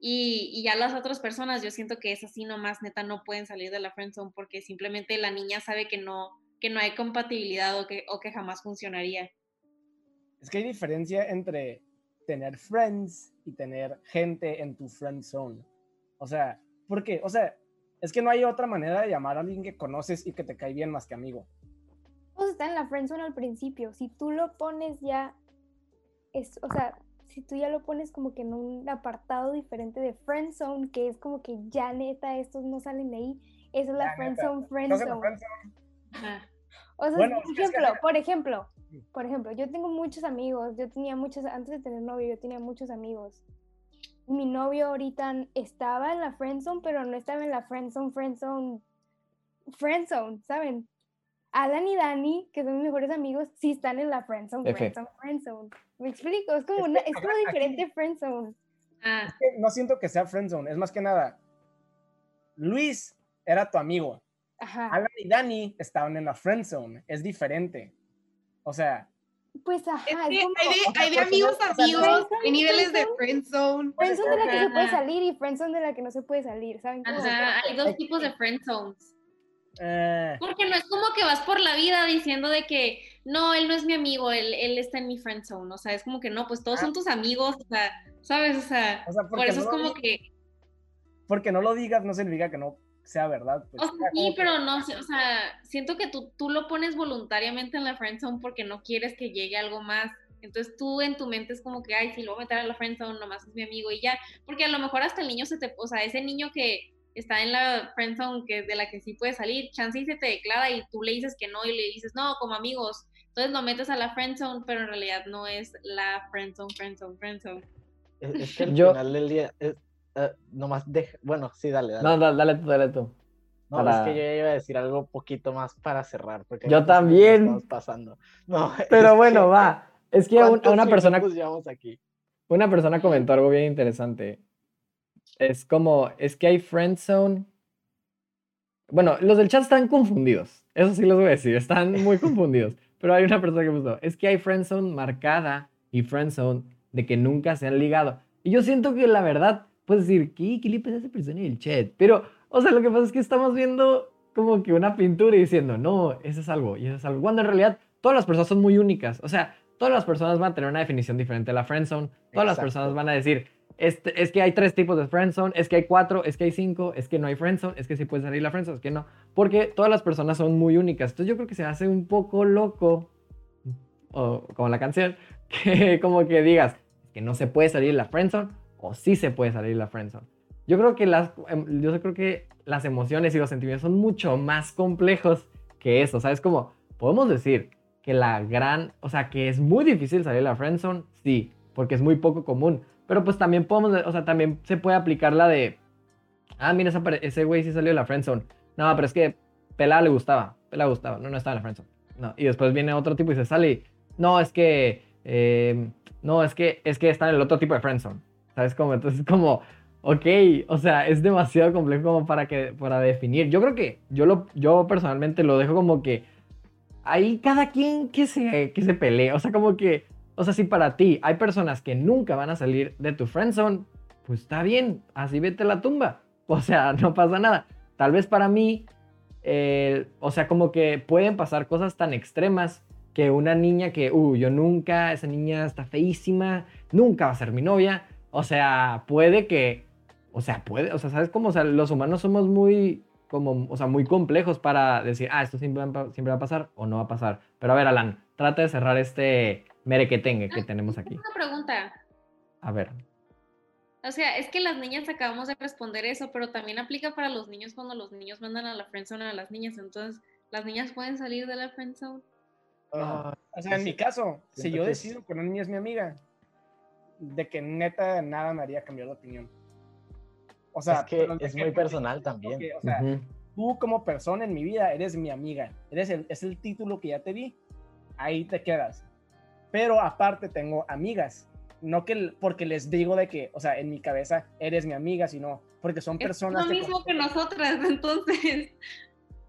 Y, y, ya las otras personas, yo siento que es así nomás, neta, no pueden salir de la friendzone porque simplemente la niña sabe que no, que no hay compatibilidad o que, o que jamás funcionaría. Es que hay diferencia entre tener friends y tener gente en tu friend zone. O sea, ¿por qué? O sea, es que no hay otra manera de llamar a alguien que conoces y que te cae bien más que amigo. Pues está en la friendzone al principio. Si tú lo pones ya, es, o sea, si tú ya lo pones como que en un apartado diferente de friendzone, que es como que ya neta estos no salen de ahí, esa es la friendzone, friendzone. O sea, por ejemplo, por ejemplo, por ejemplo, yo tengo muchos amigos, yo tenía muchos, antes de tener novio, yo tenía muchos amigos mi novio ahorita estaba en la friendzone, pero no estaba en la friendzone, friendzone, friendzone, ¿saben? Alan y Dani, que son mis mejores amigos, sí están en la friendzone, friendzone, friendzone. Me explico, es como, una, es como diferente friendzone. Ah. no siento que sea friendzone, es más que nada. Luis era tu amigo. Ajá. Alan y Dani estaban en la friendzone, es diferente. O sea, pues ajá. Es hay, de, hay de amigos amigos, hay niveles de friendzone. Friendzone de la que se puede salir y friendzone de la que no se puede salir, ¿saben? Ajá, hay dos tipos de friendzones. Eh. Porque no es como que vas por la vida diciendo de que no, él no es mi amigo, él, él está en mi friendzone. O sea, es como que no, pues todos son ah. tus amigos, o sea, ¿sabes? O sea, por eso es como que. Porque no lo digas no significa que no sea verdad. Pues, sí, pero no, o sea, siento que tú, tú lo pones voluntariamente en la friendzone porque no quieres que llegue algo más. Entonces tú en tu mente es como que, ay, si lo voy a meter a la friendzone, nomás es mi amigo y ya. Porque a lo mejor hasta el niño se te, o sea, ese niño que está en la friendzone, que de la que sí puede salir, chance y se te declara y tú le dices que no y le dices, no, como amigos. Entonces lo metes a la friendzone, pero en realidad no es la friendzone, friendzone, friendzone. Es, que al final del día, uh, nomás deja, bueno, sí, dale, dale. No, dale, tú, dale tú. No, es que yo iba a decir algo poquito más para cerrar. Porque yo también. Estamos pasando. No, <laughs> Pero bueno, va. Es que una persona. aquí? Una persona comentó algo bien interesante. Es como, es que hay friendzone. Bueno, los del chat están confundidos. Eso sí les voy a decir, están muy <laughs> confundidos. Pero hay una persona que puso, es que hay friendzone marcada y friendzone de que nunca se han ligado. Y yo siento que la verdad, puedes decir, ¿qué, ¿qué le pasa a esa persona en el chat? Pero, o sea, lo que pasa es que estamos viendo como que una pintura y diciendo, no, eso es algo y eso es algo. Cuando en realidad todas las personas son muy únicas. O sea, todas las personas van a tener una definición diferente de la friendzone. Todas las personas van a decir, este, es que hay tres tipos de friendzone, es que hay cuatro, es que hay cinco, es que no hay friendzone, es que sí puede salir la friendzone, es que no. Porque todas las personas son muy únicas. Entonces yo creo que se hace un poco loco o como la canción, <laughs> que como que digas que no se puede salir la friendzone o sí se puede salir la friendzone. Yo creo que las, em, yo creo que las emociones y los sentimientos son mucho más complejos que eso, ¿sabes? Como podemos decir que la gran, o sea, que es muy difícil salir la friendzone, sí, porque es muy poco común, pero pues también podemos, o sea, también se puede aplicar la de, ah, mira, ese güey sí salió de la friendzone. No, pero es que Pela le gustaba, Pela le gustaba, no, no estaba en la friendzone. No, y después viene otro tipo y se sale no, es que, eh, no, es que, es que está en el otro tipo de friendzone. ¿Sabes cómo? Entonces, como, ok, o sea, es demasiado complejo como para, que, para definir. Yo creo que yo, lo, yo personalmente lo dejo como que ahí cada quien que se, que se pelee. O sea, como que, o sea, si para ti hay personas que nunca van a salir de tu friendzone, pues está bien, así vete a la tumba. <laughs> O sea, no pasa nada. Tal vez para mí, o sea, como que pueden pasar cosas tan extremas que una niña que, uh, yo nunca, esa niña está feísima, nunca va a ser mi novia. O sea, puede que, o sea, puede, o sea, ¿sabes cómo? O sea, los humanos somos muy, como, o sea, muy complejos para decir, ah, esto siempre, siempre va a pasar o no va a pasar. Pero a ver, Alan, trata de cerrar este merequetengue que tenemos aquí. Una pregunta. A ver. O sea, es que las niñas acabamos de responder eso, pero también aplica para los niños cuando los niños mandan a la friendzone a las niñas. Entonces, ¿las niñas pueden salir de la friendzone? Ah, o sea, en mi caso, si yo decido que una niña es mi amiga, de que neta nada me haría cambiar de opinión. O sea, es que es muy personal también. o sea, tú como persona en mi vida eres mi amiga. Eres el, es el título que ya te di. Ahí te quedas. Pero aparte tengo amigas. No que porque les digo de que, o sea, en mi cabeza eres mi amiga, sino porque son personas. Es lo mismo que nosotras, <laughs> entonces.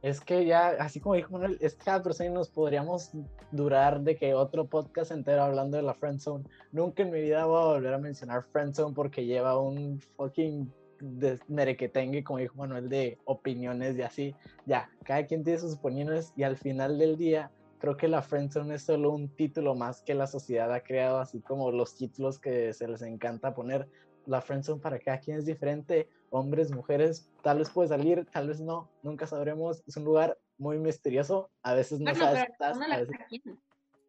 Es que ya, así como dijo Manuel, es que cada persona nos podríamos durar de que otro podcast entero hablando de la friendzone. Nunca en mi vida voy a volver a mencionar friendzone porque lleva un fucking merequetengue, como dijo Manuel, de opiniones y así. Ya, cada quien tiene sus opiniones y al final del día creo que la friendzone es solo un título más que la sociedad ha creado, así como los títulos que se les encanta poner. La friendzone para cada quien es diferente hombres, mujeres, tal vez puede salir, tal vez no, nunca sabremos. Es un lugar muy misterioso, a veces no sabes estás,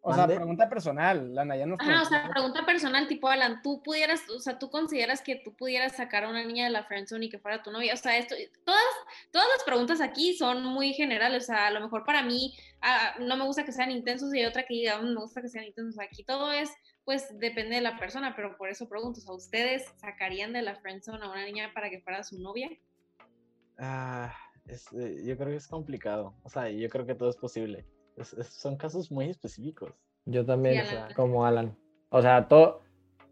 O sea, pregunta personal, Lana, ya no Ah, o sea, pregunta personal, tipo, Alan, tú pudieras, o sea, tú consideras que tú pudieras sacar a una niña de la friendzone y que fuera tu novia, o sea, esto, todas, todas las preguntas aquí son muy generales, o sea, a lo mejor para mí ah, no me gusta que sean intensos y hay otra que diga, mm, me gusta que sean intensos, aquí todo es pues depende de la persona, pero por eso pregunto, ¿a ustedes sacarían de la friendzone a una niña para que fuera su novia? Ah, eh, yo creo que es complicado, o sea, yo creo que todo es posible. Son casos muy específicos. Yo también, como Alan. O sea, todo,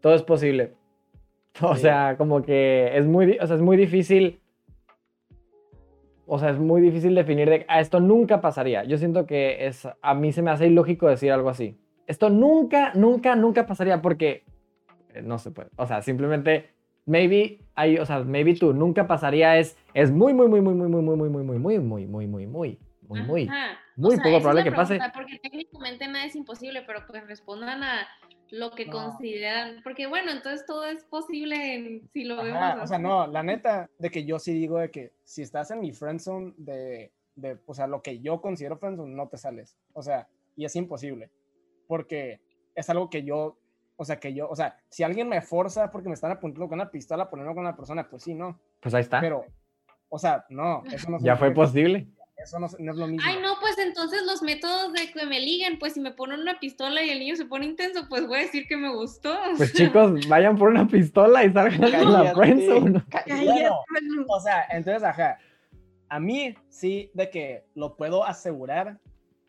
todo es posible. O sea, como que es muy, o sea, es muy difícil. O sea, es muy difícil definir de a esto nunca pasaría. Yo siento que es a mí se me hace ilógico decir algo así. Esto nunca, nunca, nunca pasaría porque eh, no se puede. O sea, simplemente, maybe, hay, o sea, maybe tú, nunca pasaría es, es muy, muy, muy, muy, muy, muy, muy, muy, muy, muy, muy, muy, muy, muy, muy, muy, muy, muy poco probable que pase. Porque técnicamente nada es imposible, pero pues respondan a lo que consideran, porque bueno, entonces todo es posible si lo vemos. O sea, no, la neta, de que yo sí digo de que si estás en mi friendzone de, de, o sea, lo que yo considero friendzone, no te sales. O sea, y es imposible porque es algo que yo, o sea, que yo, o sea, si alguien me forza porque me están apuntando con una pistola, poniendo con una persona, pues sí, no. Pues ahí está. Pero, o sea, no, eso no Ya fue posible. Eso no, es lo mismo. Ay, no, pues entonces los métodos de que me liguen, pues si me ponen una pistola y el niño se pone intenso, pues voy a decir que me gustó. Pues chicos, vayan por una pistola y salgan con la prensa. o sea, entonces, ajá, a mí sí, de que lo puedo asegurar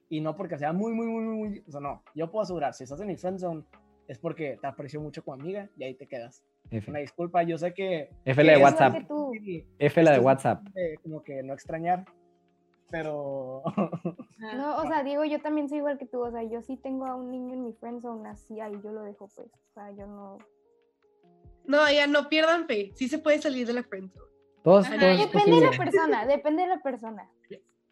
y no porque sea muy, muy, muy, muy, o sea, no, yo puedo asegurar, si estás en mi friend zone, es porque te aprecio mucho como amiga y ahí te quedas. Una disculpa, yo sé que... F la de WhatsApp. F la de WhatsApp. como que no extrañar, pero... no, o sea, digo, yo también soy igual que tú, o sea, yo sí tengo a un niño en mi friend zone así, ahí yo lo dejo, pues, o sea, yo no... No, ya no pierdan fe, sí se puede salir de la friend zone. Todos, depende de la persona, depende de la persona.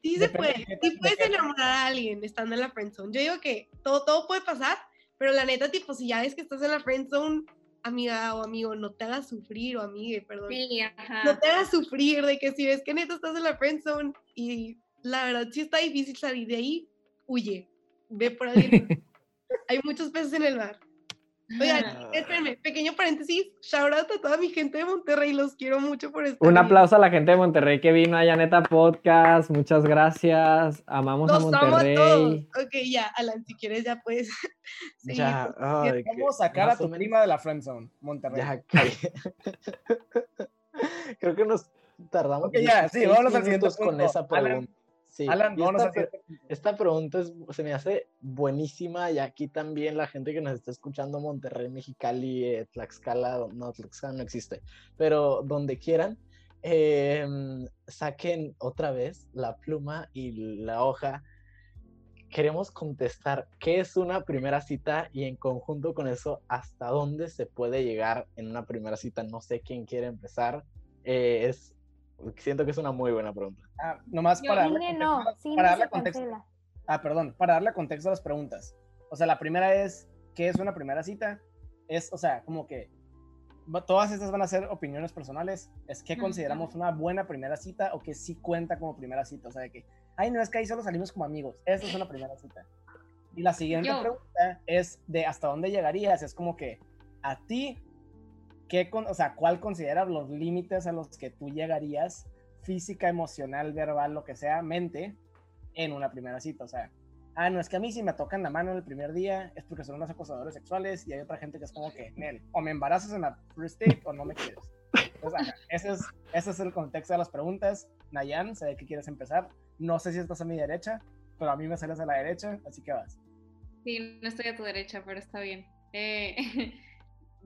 Sí se puede, sí puedes enamorar a alguien estando en la friendzone. Yo digo que todo, todo puede pasar, pero la neta, tipo, si ya ves que estás en la friendzone, amiga o amigo, no te hagas sufrir, o amigue, perdón. Sí, ajá. No te hagas sufrir de que si ves que neta estás en la friendzone y la verdad sí está difícil salir de ahí, huye, ve por alguien. <laughs> hay muchos peces en el mar. Oigan, espérenme, pequeño paréntesis, shout out a toda mi gente de Monterrey, los quiero mucho por esto. Un aplauso a la gente de Monterrey que vino a Yaneta Podcast, muchas gracias, amamos a Monterrey. Todos. Ok, ya, Alan, si quieres ya puedes. <laughs> Ya, vamos a sacar a tu prima de la friendzone, Monterrey. Ya, <laughs> Creo que nos tardamos. Okay, ya, sí, vamos a siguiente con esa pregunta. Alan, esta, pregunta se me hace buenísima y aquí también la gente que nos está escuchando, Monterrey, Mexicali, eh, Tlaxcala, no, Tlaxcala no existe, pero donde quieran, em, saquen otra vez la pluma y la hoja. Queremos contestar qué es una primera cita y en conjunto con eso, hasta dónde se puede llegar en una primera cita. No sé quién quiere empezar. Eh, es Siento que es una muy buena pregunta. Ah, nomás para, darle no, para darle contexto. Ah, perdón, para darle contexto a las preguntas. O sea, la primera es, ¿qué es una primera cita? Es, o sea, como que todas estas van a ser opiniones personales. Es que consideramos una buena primera cita o que sí cuenta como primera cita. O sea, de que, ay, no es que ahí solo salimos como amigos. Esa es una primera cita. Y la siguiente pregunta es de hasta dónde llegarías. Es como que a ti ¿qué o sea, ¿cuál consideras los límites a los que tú llegarías física, emocional, verbal, lo que sea, mente, en una primera cita? O sea, ah, no, es que a mí si me tocan la mano en el primer día es porque son unos acosadores sexuales y hay otra gente que es como que, Nel, o me embarazas en la first date o no me quieres. Entonces, ese, es, ese es el contexto de las preguntas. Nayan, sé que quieres empezar. No sé si estás a mi derecha, pero a mí me sales a la derecha, así que vas. Sí, no estoy a tu derecha, pero está bien. Eh, <laughs>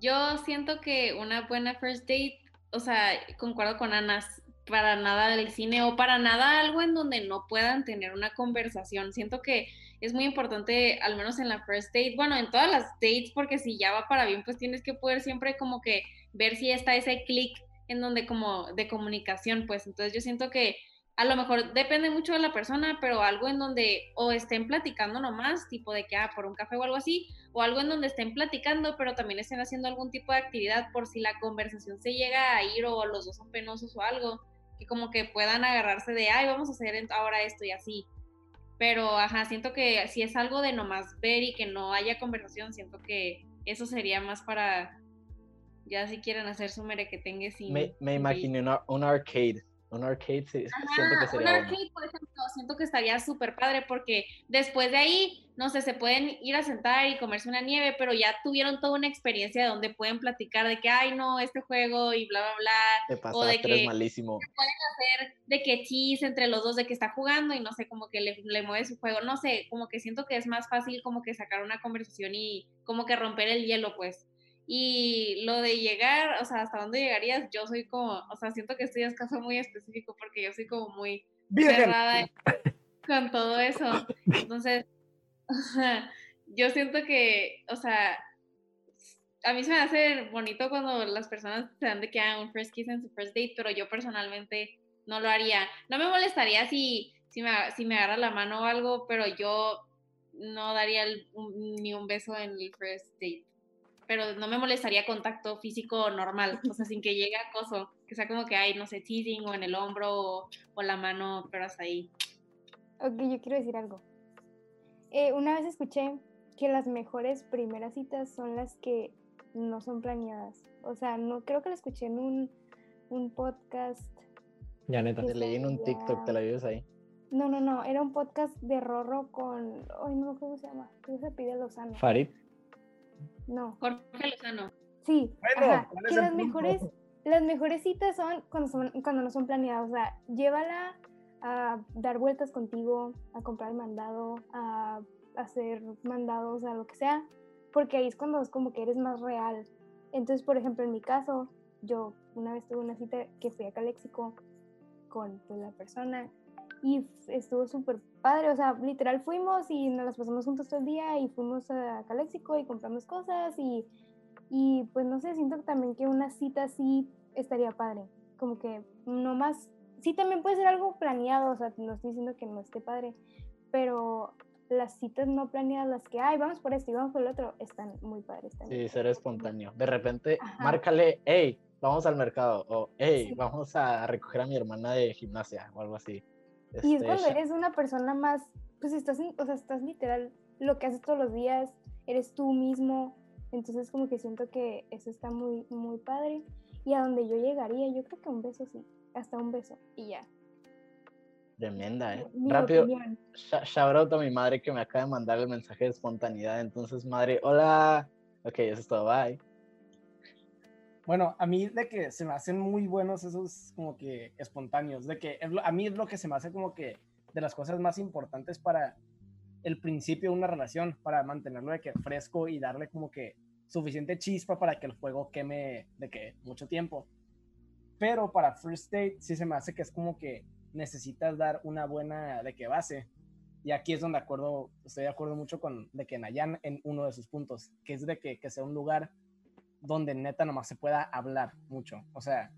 Yo siento que una buena first date, o sea, concuerdo con Ana, para nada del cine o para nada algo en donde no puedan tener una conversación. Siento que es muy importante, al menos en la first date, bueno, en todas las dates, porque si ya va para bien, pues tienes que poder siempre como que ver si está ese clic en donde como de comunicación, pues entonces yo siento que a lo mejor depende mucho de la persona, pero algo en donde o estén platicando nomás, tipo de que, ah, por un café o algo así, o algo en donde estén platicando, pero también estén haciendo algún tipo de actividad por si la conversación se llega a ir o los dos son penosos o algo, que como que puedan agarrarse de, ay, vamos a hacer ahora esto y así. Pero, ajá, siento que si es algo de nomás ver y que no haya conversación, siento que eso sería más para, ya si quieren hacer su merequetengue sin... Me, me imaginé un arcade un arcade, sí, siento que sería Un arcade, por ejemplo, siento que estaría súper padre porque después de ahí, no sé, se pueden ir a sentar y comerse una nieve, pero ya tuvieron toda una experiencia donde pueden platicar de que, ay, no, este juego y bla, bla, bla. o de que malísimo. pueden hacer de que chis entre los dos de que está jugando y no sé, como que le, le mueve su juego. No sé, como que siento que es más fácil como que sacar una conversación y como que romper el hielo, pues. Y lo de llegar, o sea, hasta dónde llegarías, yo soy como, o sea, siento que estoy es caso muy específico porque yo soy como muy cerrada <laughs> con todo eso. <laughs> Entonces, <laughs> yo siento que, o sea, a mí se me hace bonito cuando las personas se dan de que hagan un first kiss en su first date, pero yo personalmente no lo haría. No me molestaría si, si, me, si me agarra la mano o algo, pero yo no daría ni un beso en el first date pero no me molestaría contacto físico normal, o sea, <laughs> sin que llegue acoso, que sea como que hay, no sé, teasing o en el hombro o, la mano, pero hasta ahí. Ok, yo quiero decir algo. Eh, una vez escuché que las mejores primeras citas son las que no son planeadas. O sea, no creo que lo escuché en un, un podcast. Ya neta. Te leí en un TikTok, te la vives ahí. No, no, no, era un podcast de Rorro con. Ay, no, ¿cómo se llama? ¿Cómo se pide Lozano? Farid. No. Jorge Lozano. Sí. ajá, que las mejores, las mejores citas son cuando, son cuando no son planeadas. O sea, llévala a dar vueltas contigo, a comprar mandado, a hacer mandados, a lo que sea, porque ahí es cuando es como que eres más real. Entonces, por ejemplo, en mi caso, yo una vez tuve una cita que fui a Calexico con pues, la persona y estuvo súper padre, o sea, literal fuimos y nos las pasamos juntos todo el día y fuimos a Caléxico y compramos cosas y, y pues no sé, siento también que una cita así estaría padre, como que no más, sí también puede ser algo planeado, o sea, no estoy diciendo que no esté padre, pero las citas no planeadas, las que, ay, vamos por esto y vamos por el otro, están muy padres también. Sí, ser espontáneo. De repente, márcale, hey, vamos al mercado, o hey, vamos a recoger a mi hermana de gimnasia, o algo así y es este, cuando eres una persona más, pues estás, o sea, estás literal, lo que haces todos los días, eres tú mismo. Entonces como que siento que eso está muy, muy padre. Y a donde yo llegaría, yo creo que un beso sí, hasta un beso y ya. Tremenda, ¿eh? Rápido, shout out a mi madre que me acaba de mandar el mensaje de espontaneidad. Entonces, madre, hola. Ok, eso es todo, bye. Bueno, a mí de que se me hacen muy buenos esos como que espontáneos, de que a mí es lo que se me hace como que de las cosas más importantes para el principio de una relación, para mantenerlo de que fresco y darle como que suficiente chispa para que el fuego queme de que mucho tiempo. Pero para first date sí se me hace que es como que necesitas dar una buena de que base. Y aquí es donde acuerdo, estoy de acuerdo mucho con de que Nayan en uno de sus puntos, que es de que, que sea un lugar donde neta nomás se pueda hablar mucho. O sea,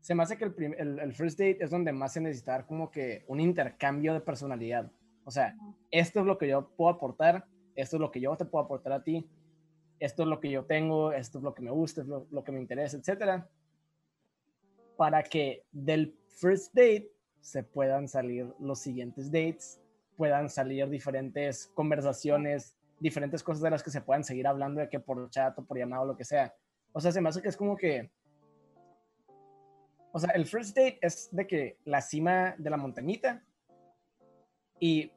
se me hace que el, el, first date es donde más se necesita como que un intercambio de personalidad. O sea, esto es lo que yo puedo aportar, esto es lo que yo te puedo aportar a ti, esto es lo que yo tengo, esto es lo que me gusta, es lo, lo que me interesa, etcétera. Para que del first date se puedan salir los siguientes dates, puedan salir diferentes conversaciones diferentes cosas de las que se puedan seguir hablando de que por chat o por llamado lo que sea. O sea, se me hace que es como que... O sea, el first date es de que la cima de la montañita y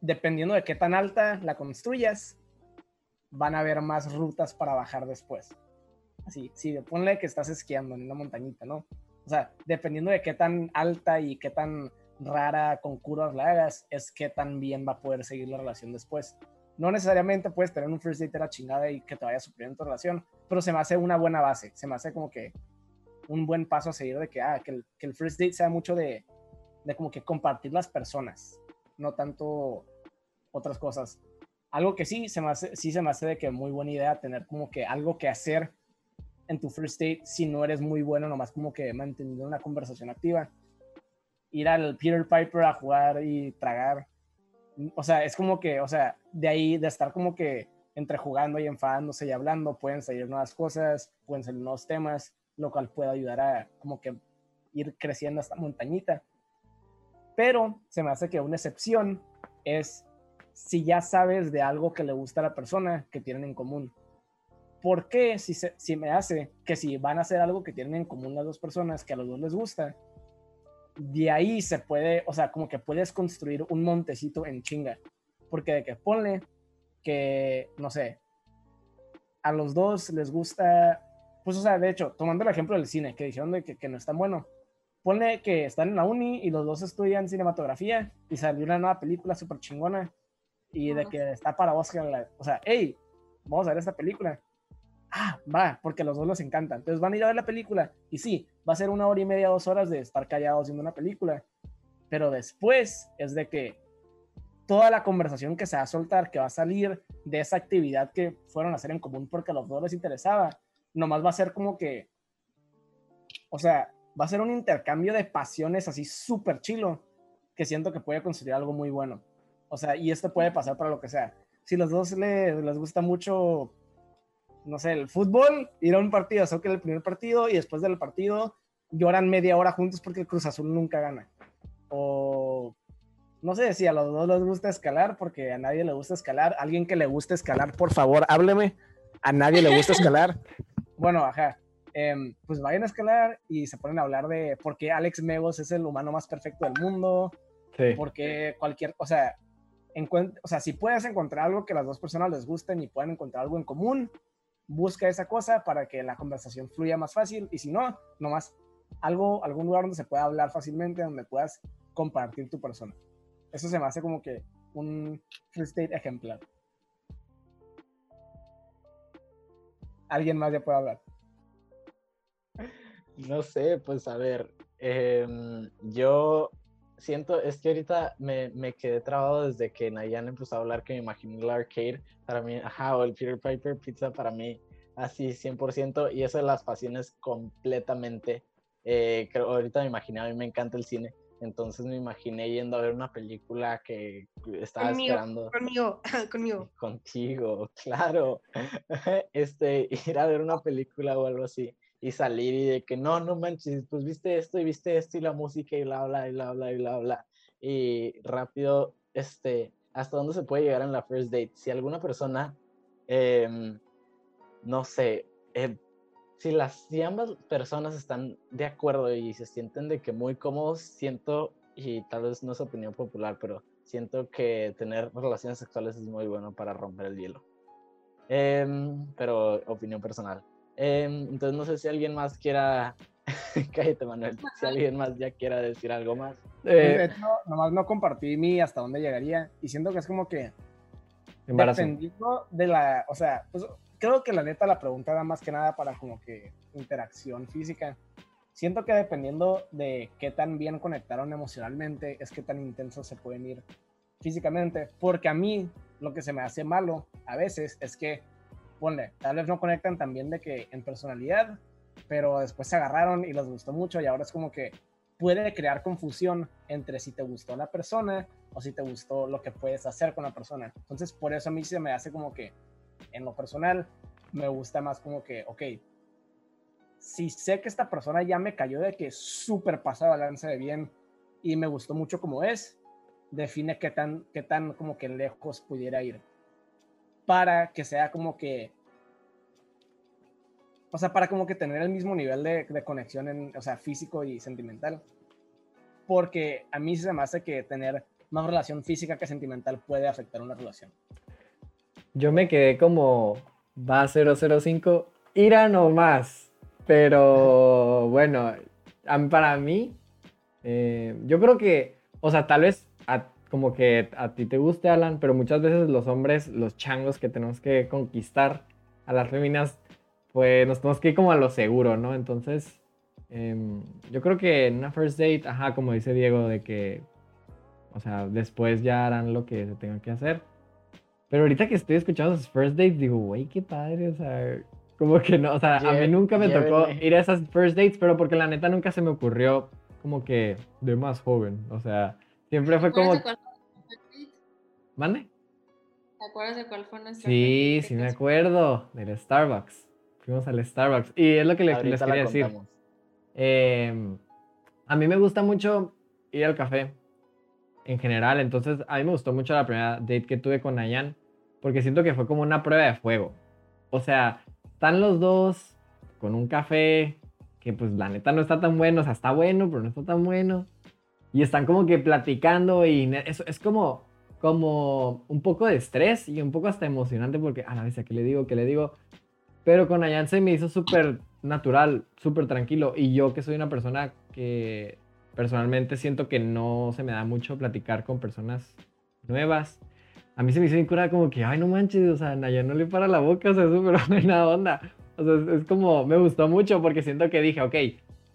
dependiendo de qué tan alta la construyas, van a haber más rutas para bajar después. Así, sí, ponle que estás esquiando en una montañita, ¿no? O sea, dependiendo de qué tan alta y qué tan rara con curvas la hagas, es qué tan bien va a poder seguir la relación después no necesariamente puedes tener un first date a la chingada y que te vaya suplir en tu relación, pero se me hace una buena base, se me hace como que un buen paso a seguir de que, ah, que, el, que el first date sea mucho de, de como que compartir las personas, no tanto otras cosas. Algo que sí se me hace, sí se me hace de que muy buena idea tener como que algo que hacer en tu first date si no eres muy bueno, nomás como que manteniendo una conversación activa. Ir al Peter Piper a jugar y tragar o sea, es como que, o sea, de ahí, de estar como que entre jugando y enfadándose y hablando, pueden salir nuevas cosas, pueden salir nuevos temas, lo cual puede ayudar a como que ir creciendo esta montañita. Pero se me hace que una excepción es si ya sabes de algo que le gusta a la persona que tienen en común. ¿Por qué si, si me hace que si van a hacer algo que tienen en común las dos personas, que a los dos les gusta, de ahí se puede, o sea, como que puedes construir un montecito en chinga. Porque de que ponle que, no sé, a los dos les gusta, pues, o sea, de hecho, tomando el ejemplo del cine, que dijeron de que, que no es tan bueno, ponle que están en la uni y los dos estudian cinematografía y salió una nueva película súper chingona y de que está para Oscar, o sea, hey, vamos a ver esta película ah, va, porque a los dos les encanta. Entonces van a ir a ver la película y sí, va a ser una hora y media, dos horas de estar callados viendo una película. Pero después es de que toda la conversación que se va a soltar, que va a salir de esa actividad que fueron a hacer en común porque a los dos les interesaba, nomás va a ser como que, o sea, va a ser un intercambio de pasiones así súper chilo que siento que puede construir algo muy bueno. O sea, y esto puede pasar para lo que sea. Si los dos les, les gusta mucho no sé, el fútbol, ir a un partido, que el primer partido y después del partido lloran media hora juntos porque el Cruz Azul nunca gana. O no sé si a los dos les gusta escalar porque a nadie le gusta escalar. Alguien que le guste escalar, por favor, hábleme. A nadie le gusta escalar. <laughs> bueno, ajá. Em, pues vayan a escalar y se ponen a hablar de por qué Alex Megos es el humano más perfecto del mundo. Sí. Porque cualquier, o sea, o sea, si puedes encontrar algo que las dos personas les gusten y pueden encontrar algo en común, busca esa cosa para que la conversación fluya más fácil y si no, nomás algo, algún lugar donde se pueda hablar fácilmente, donde puedas compartir tu persona. Eso se me hace como que un free state ejemplar. ¿Alguien más ya puede hablar? No sé, pues a ver, em, yo siento, es que ahorita me, me, quedé trabado desde que Nayan empezó a hablar que me imaginé el arcade, para mí, ajá, o el Peter Piper Pizza para mí, así 100%, y eso de las pasiones completamente, eh, creo, ahorita me imaginé, a mí me encanta el cine, entonces me imaginé yendo a ver una película que estaba esperando. Conmigo, <laughs> conmigo. Contigo, claro. <laughs> Este, ir a ver una película o algo así y salir y de que no, no manches, pues viste esto y viste esto y la música y bla, bla, y bla, bla, y bla, bla. Y rápido, este, hasta dónde se puede llegar en la first date. Si alguna persona em, no sé, eh, si, las, si ambas personas están de acuerdo y se sienten de que muy cómodos, siento, y tal vez no es opinión popular, pero siento que tener relaciones sexuales es muy bueno para romper el hielo. Em, pero opinión personal. Em, entonces no sé si alguien más quiera... <laughs> Cállate, Manuel. Si alguien más ya quiera decir algo más. Eh, nomás no compartí mi hasta dónde llegaría. Y siento que es como que... Dependiendo de la... O sea, pues creo que la neta la pregunta era más que nada para como que interacción física. Siento que dependiendo de qué tan bien conectaron emocionalmente, es que tan intensos se pueden ir físicamente. Porque a mí lo que se me hace malo a veces es que, ponle, tal vez no conectan tan bien de que en personalidad, pero después se agarraron y les gustó mucho y ahora es como que puede crear confusión entre si te gustó la persona o si te gustó lo que puedes hacer con la persona. Entonces, por eso a mí se me hace como que en lo personal, me gusta más como que, ok, si sé que esta persona ya me cayó de que súper pasada balance de bien y me gustó mucho como es, define qué tan, qué tan como que lejos pudiera ir. Para que sea como que, o sea, para como que tener el mismo nivel de, conexión, en, o sea, físico y sentimental. Porque a mí se me hace que tener más relación física que sentimental puede afectar una relación. Yo me quedé como va 005, irá nomás. Pero bueno, para mí, eh, yo creo que, o sea, tal vez como que a ti te guste, Alan, pero muchas veces los hombres, los changos que tenemos que conquistar a las féminas, pues nos tenemos que ir como a lo seguro, ¿no? Entonces, em, yo creo que en una first date, ajá, como dice Diego, de que, o sea, después ya harán lo que se tenga que hacer. Pero ahorita que estoy escuchando sus first dates, digo, güey, qué padre, o sea, como que no, o sea, a mí nunca me tocó ir a esas first dates, pero porque la neta nunca se me ocurrió como que de más joven, o sea, siempre fue como... ¿Mande? ¿Te acuerdas de cuál fue nuestro Sí, sí me acuerdo, del Starbucks. Fuimos al Starbucks. Y es lo que les, les quería decir. Eh, a mí me gusta mucho ir al café en general. Entonces, a mí me gustó mucho la primera date que tuve con Nayan, porque siento que fue como una prueba de fuego. O sea, están los dos con un café que pues la neta no está tan bueno, o sea, está bueno, pero no está tan bueno. Y están como que platicando y eso es como, como un poco de estrés y un poco hasta emocionante porque a la vez, ¿qué le digo? ¿Qué le digo? Pero con Nayan se me hizo súper natural, súper tranquilo. Y yo que soy una persona que personalmente siento que no se me da mucho platicar con personas nuevas. A mí se me hizo cura como que, ay, no manches, o sea, Naya no le para la boca, o sea, súper <laughs> buena onda. O sea, es, como, me gustó mucho porque siento que dije, ok,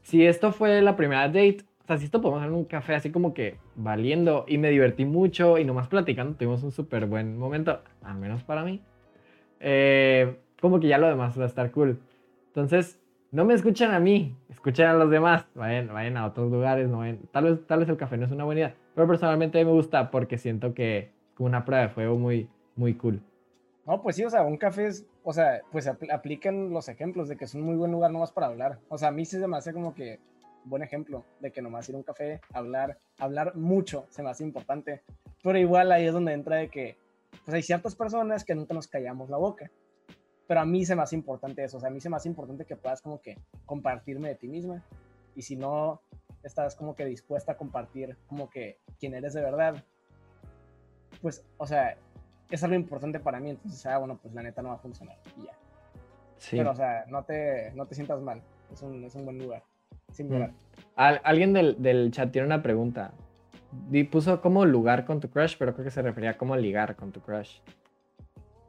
si esto fue la primera date, o sea, si esto podemos hacer un café así como que valiendo y me divertí mucho y nomás platicando, tuvimos un súper buen momento, al menos para mí. Eh, como que ya lo demás va a estar cool. Entonces, no me escuchan a mí, escuchen a los demás, vayan, vayan a otros lugares, no tal, vez, tal vez el café no es una buena idea, pero personalmente me gusta porque siento que es una prueba de fuego muy, muy cool. No, pues sí, o sea, un café es, o sea, pues aplican los ejemplos de que es un muy buen lugar nomás para hablar. O sea, a mí sí se me hace como que buen ejemplo de que nomás ir a un café, hablar, hablar mucho se me hace importante. Pero igual ahí es donde entra de que, pues hay ciertas personas que nunca nos callamos la boca pero a mí se me hace importante eso, o sea, a mí se me hace importante que puedas como que compartirme de ti misma y si no estás como que dispuesta a compartir como que quién eres de verdad, pues, o sea, es algo importante para mí, entonces, ah, bueno, pues la neta no va a funcionar y ya. Sí. Pero, o sea, no te, no te sientas mal, es un, es un buen lugar, sin mm. alguien del, del chat tiene una pregunta. Puso como lugar con tu crush, pero creo que se refería a cómo ligar con tu crush.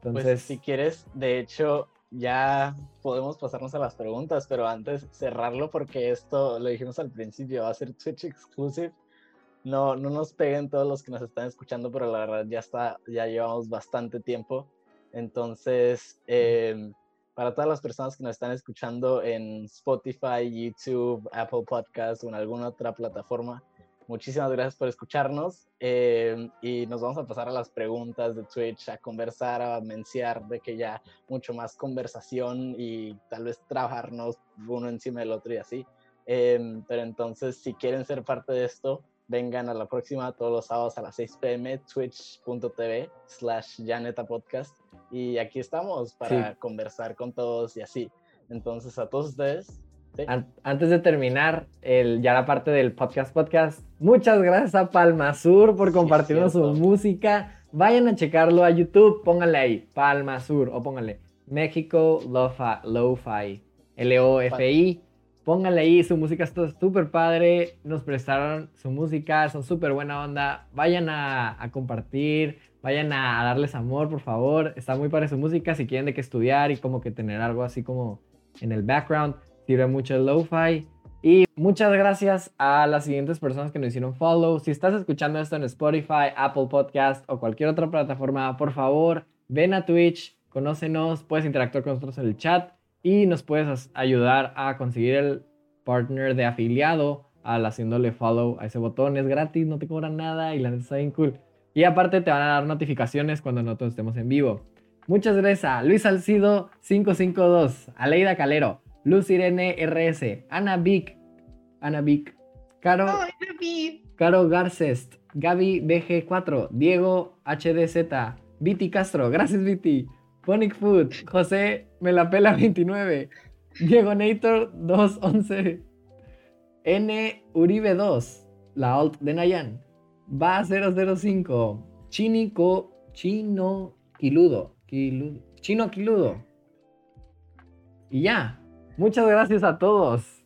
Pues, Entonces, si quieres, de hecho, ya podemos pasarnos a las preguntas, pero antes cerrarlo porque esto lo dijimos al principio, va a ser Twitch exclusive. No, no nos peguen todos los que nos están escuchando, pero la verdad ya está, ya llevamos bastante tiempo. Entonces, em, para todas las personas que nos están escuchando en Spotify, YouTube, Apple Podcasts o en alguna otra plataforma, Muchísimas gracias por escucharnos eh, y nos vamos a pasar a las preguntas de Twitch, a conversar, a menciar de que ya mucho más conversación y tal vez trabajarnos uno encima del otro y así. Eh, pero entonces, si quieren ser parte de esto, vengan a la próxima todos los sábados a las 6 pm, twitch.tv slash Janeta Podcast y aquí estamos para conversar con todos y así. Entonces, a todos ustedes. Antes de terminar el, ya la parte del podcast podcast, muchas gracias a Palma Sur por compartirnos su música. Vayan a checarlo a YouTube, pónganle ahí Palma Sur o pónganle México Lo-Fi, L-O-F-I. Pónganle ahí, su música está súper padre. Nos prestaron su música, son súper buena onda. Vayan a, compartir, Vayan a, darles amor, por favor. Está muy padre su música. Si quieren de qué estudiar y como que tener algo así como en el background, sirve mucho el lo-fi. Y muchas gracias a las siguientes personas que nos hicieron follow. Si estás escuchando esto en Spotify, Apple Podcast o cualquier otra plataforma, por favor, ven a Twitch, conócenos, puedes interactuar con nosotros en el chat y nos puedes ayudar a conseguir el partner de afiliado al haciéndole follow a ese botón. Es gratis, no te cobran nada y la neta está bien cool. Y aparte te van a dar notificaciones cuando nosotros estemos en vivo. Muchas gracias a Luis Salcido 552, Aleida Calero, Luz Irene RS, Ana Vic, Ana Vic, Caro, Caro Garcest, Gaby BG4, Diego HDZ, Viti Castro, gracias Viti, Ponic Food, José Melapela 29, Diego Nator 211, N Uribe 2, la alt de Nayan, Va 005. Chinico, chino, quiludo, chino quiludo. Y ya. Muchas gracias a todos.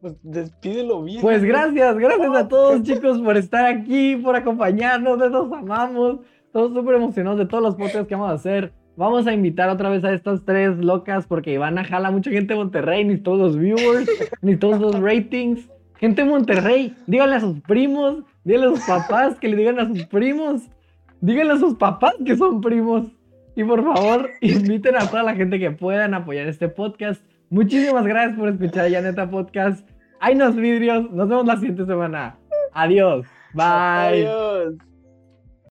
Pues despídelo bien. Pues gracias, gracias a todos chicos por estar aquí, por acompañarnos, nos amamos. Todos súper emocionados de todos los podcasts que vamos a hacer. Vamos a invitar otra vez a estas tres locas porque Ivana jala mucha gente de Monterrey, ni todos los viewers, ni todos los ratings. Gente de Monterrey, díganle a sus primos, díganle a sus papás que le digan a sus primos, díganle a sus papás que son primos. Y por favor, inviten a toda la gente que puedan apoyar este podcast. Muchísimas gracias por escuchar ya neta podcast. Hay unos vidrios. Nos vemos la siguiente semana. Adiós. Bye. Adiós.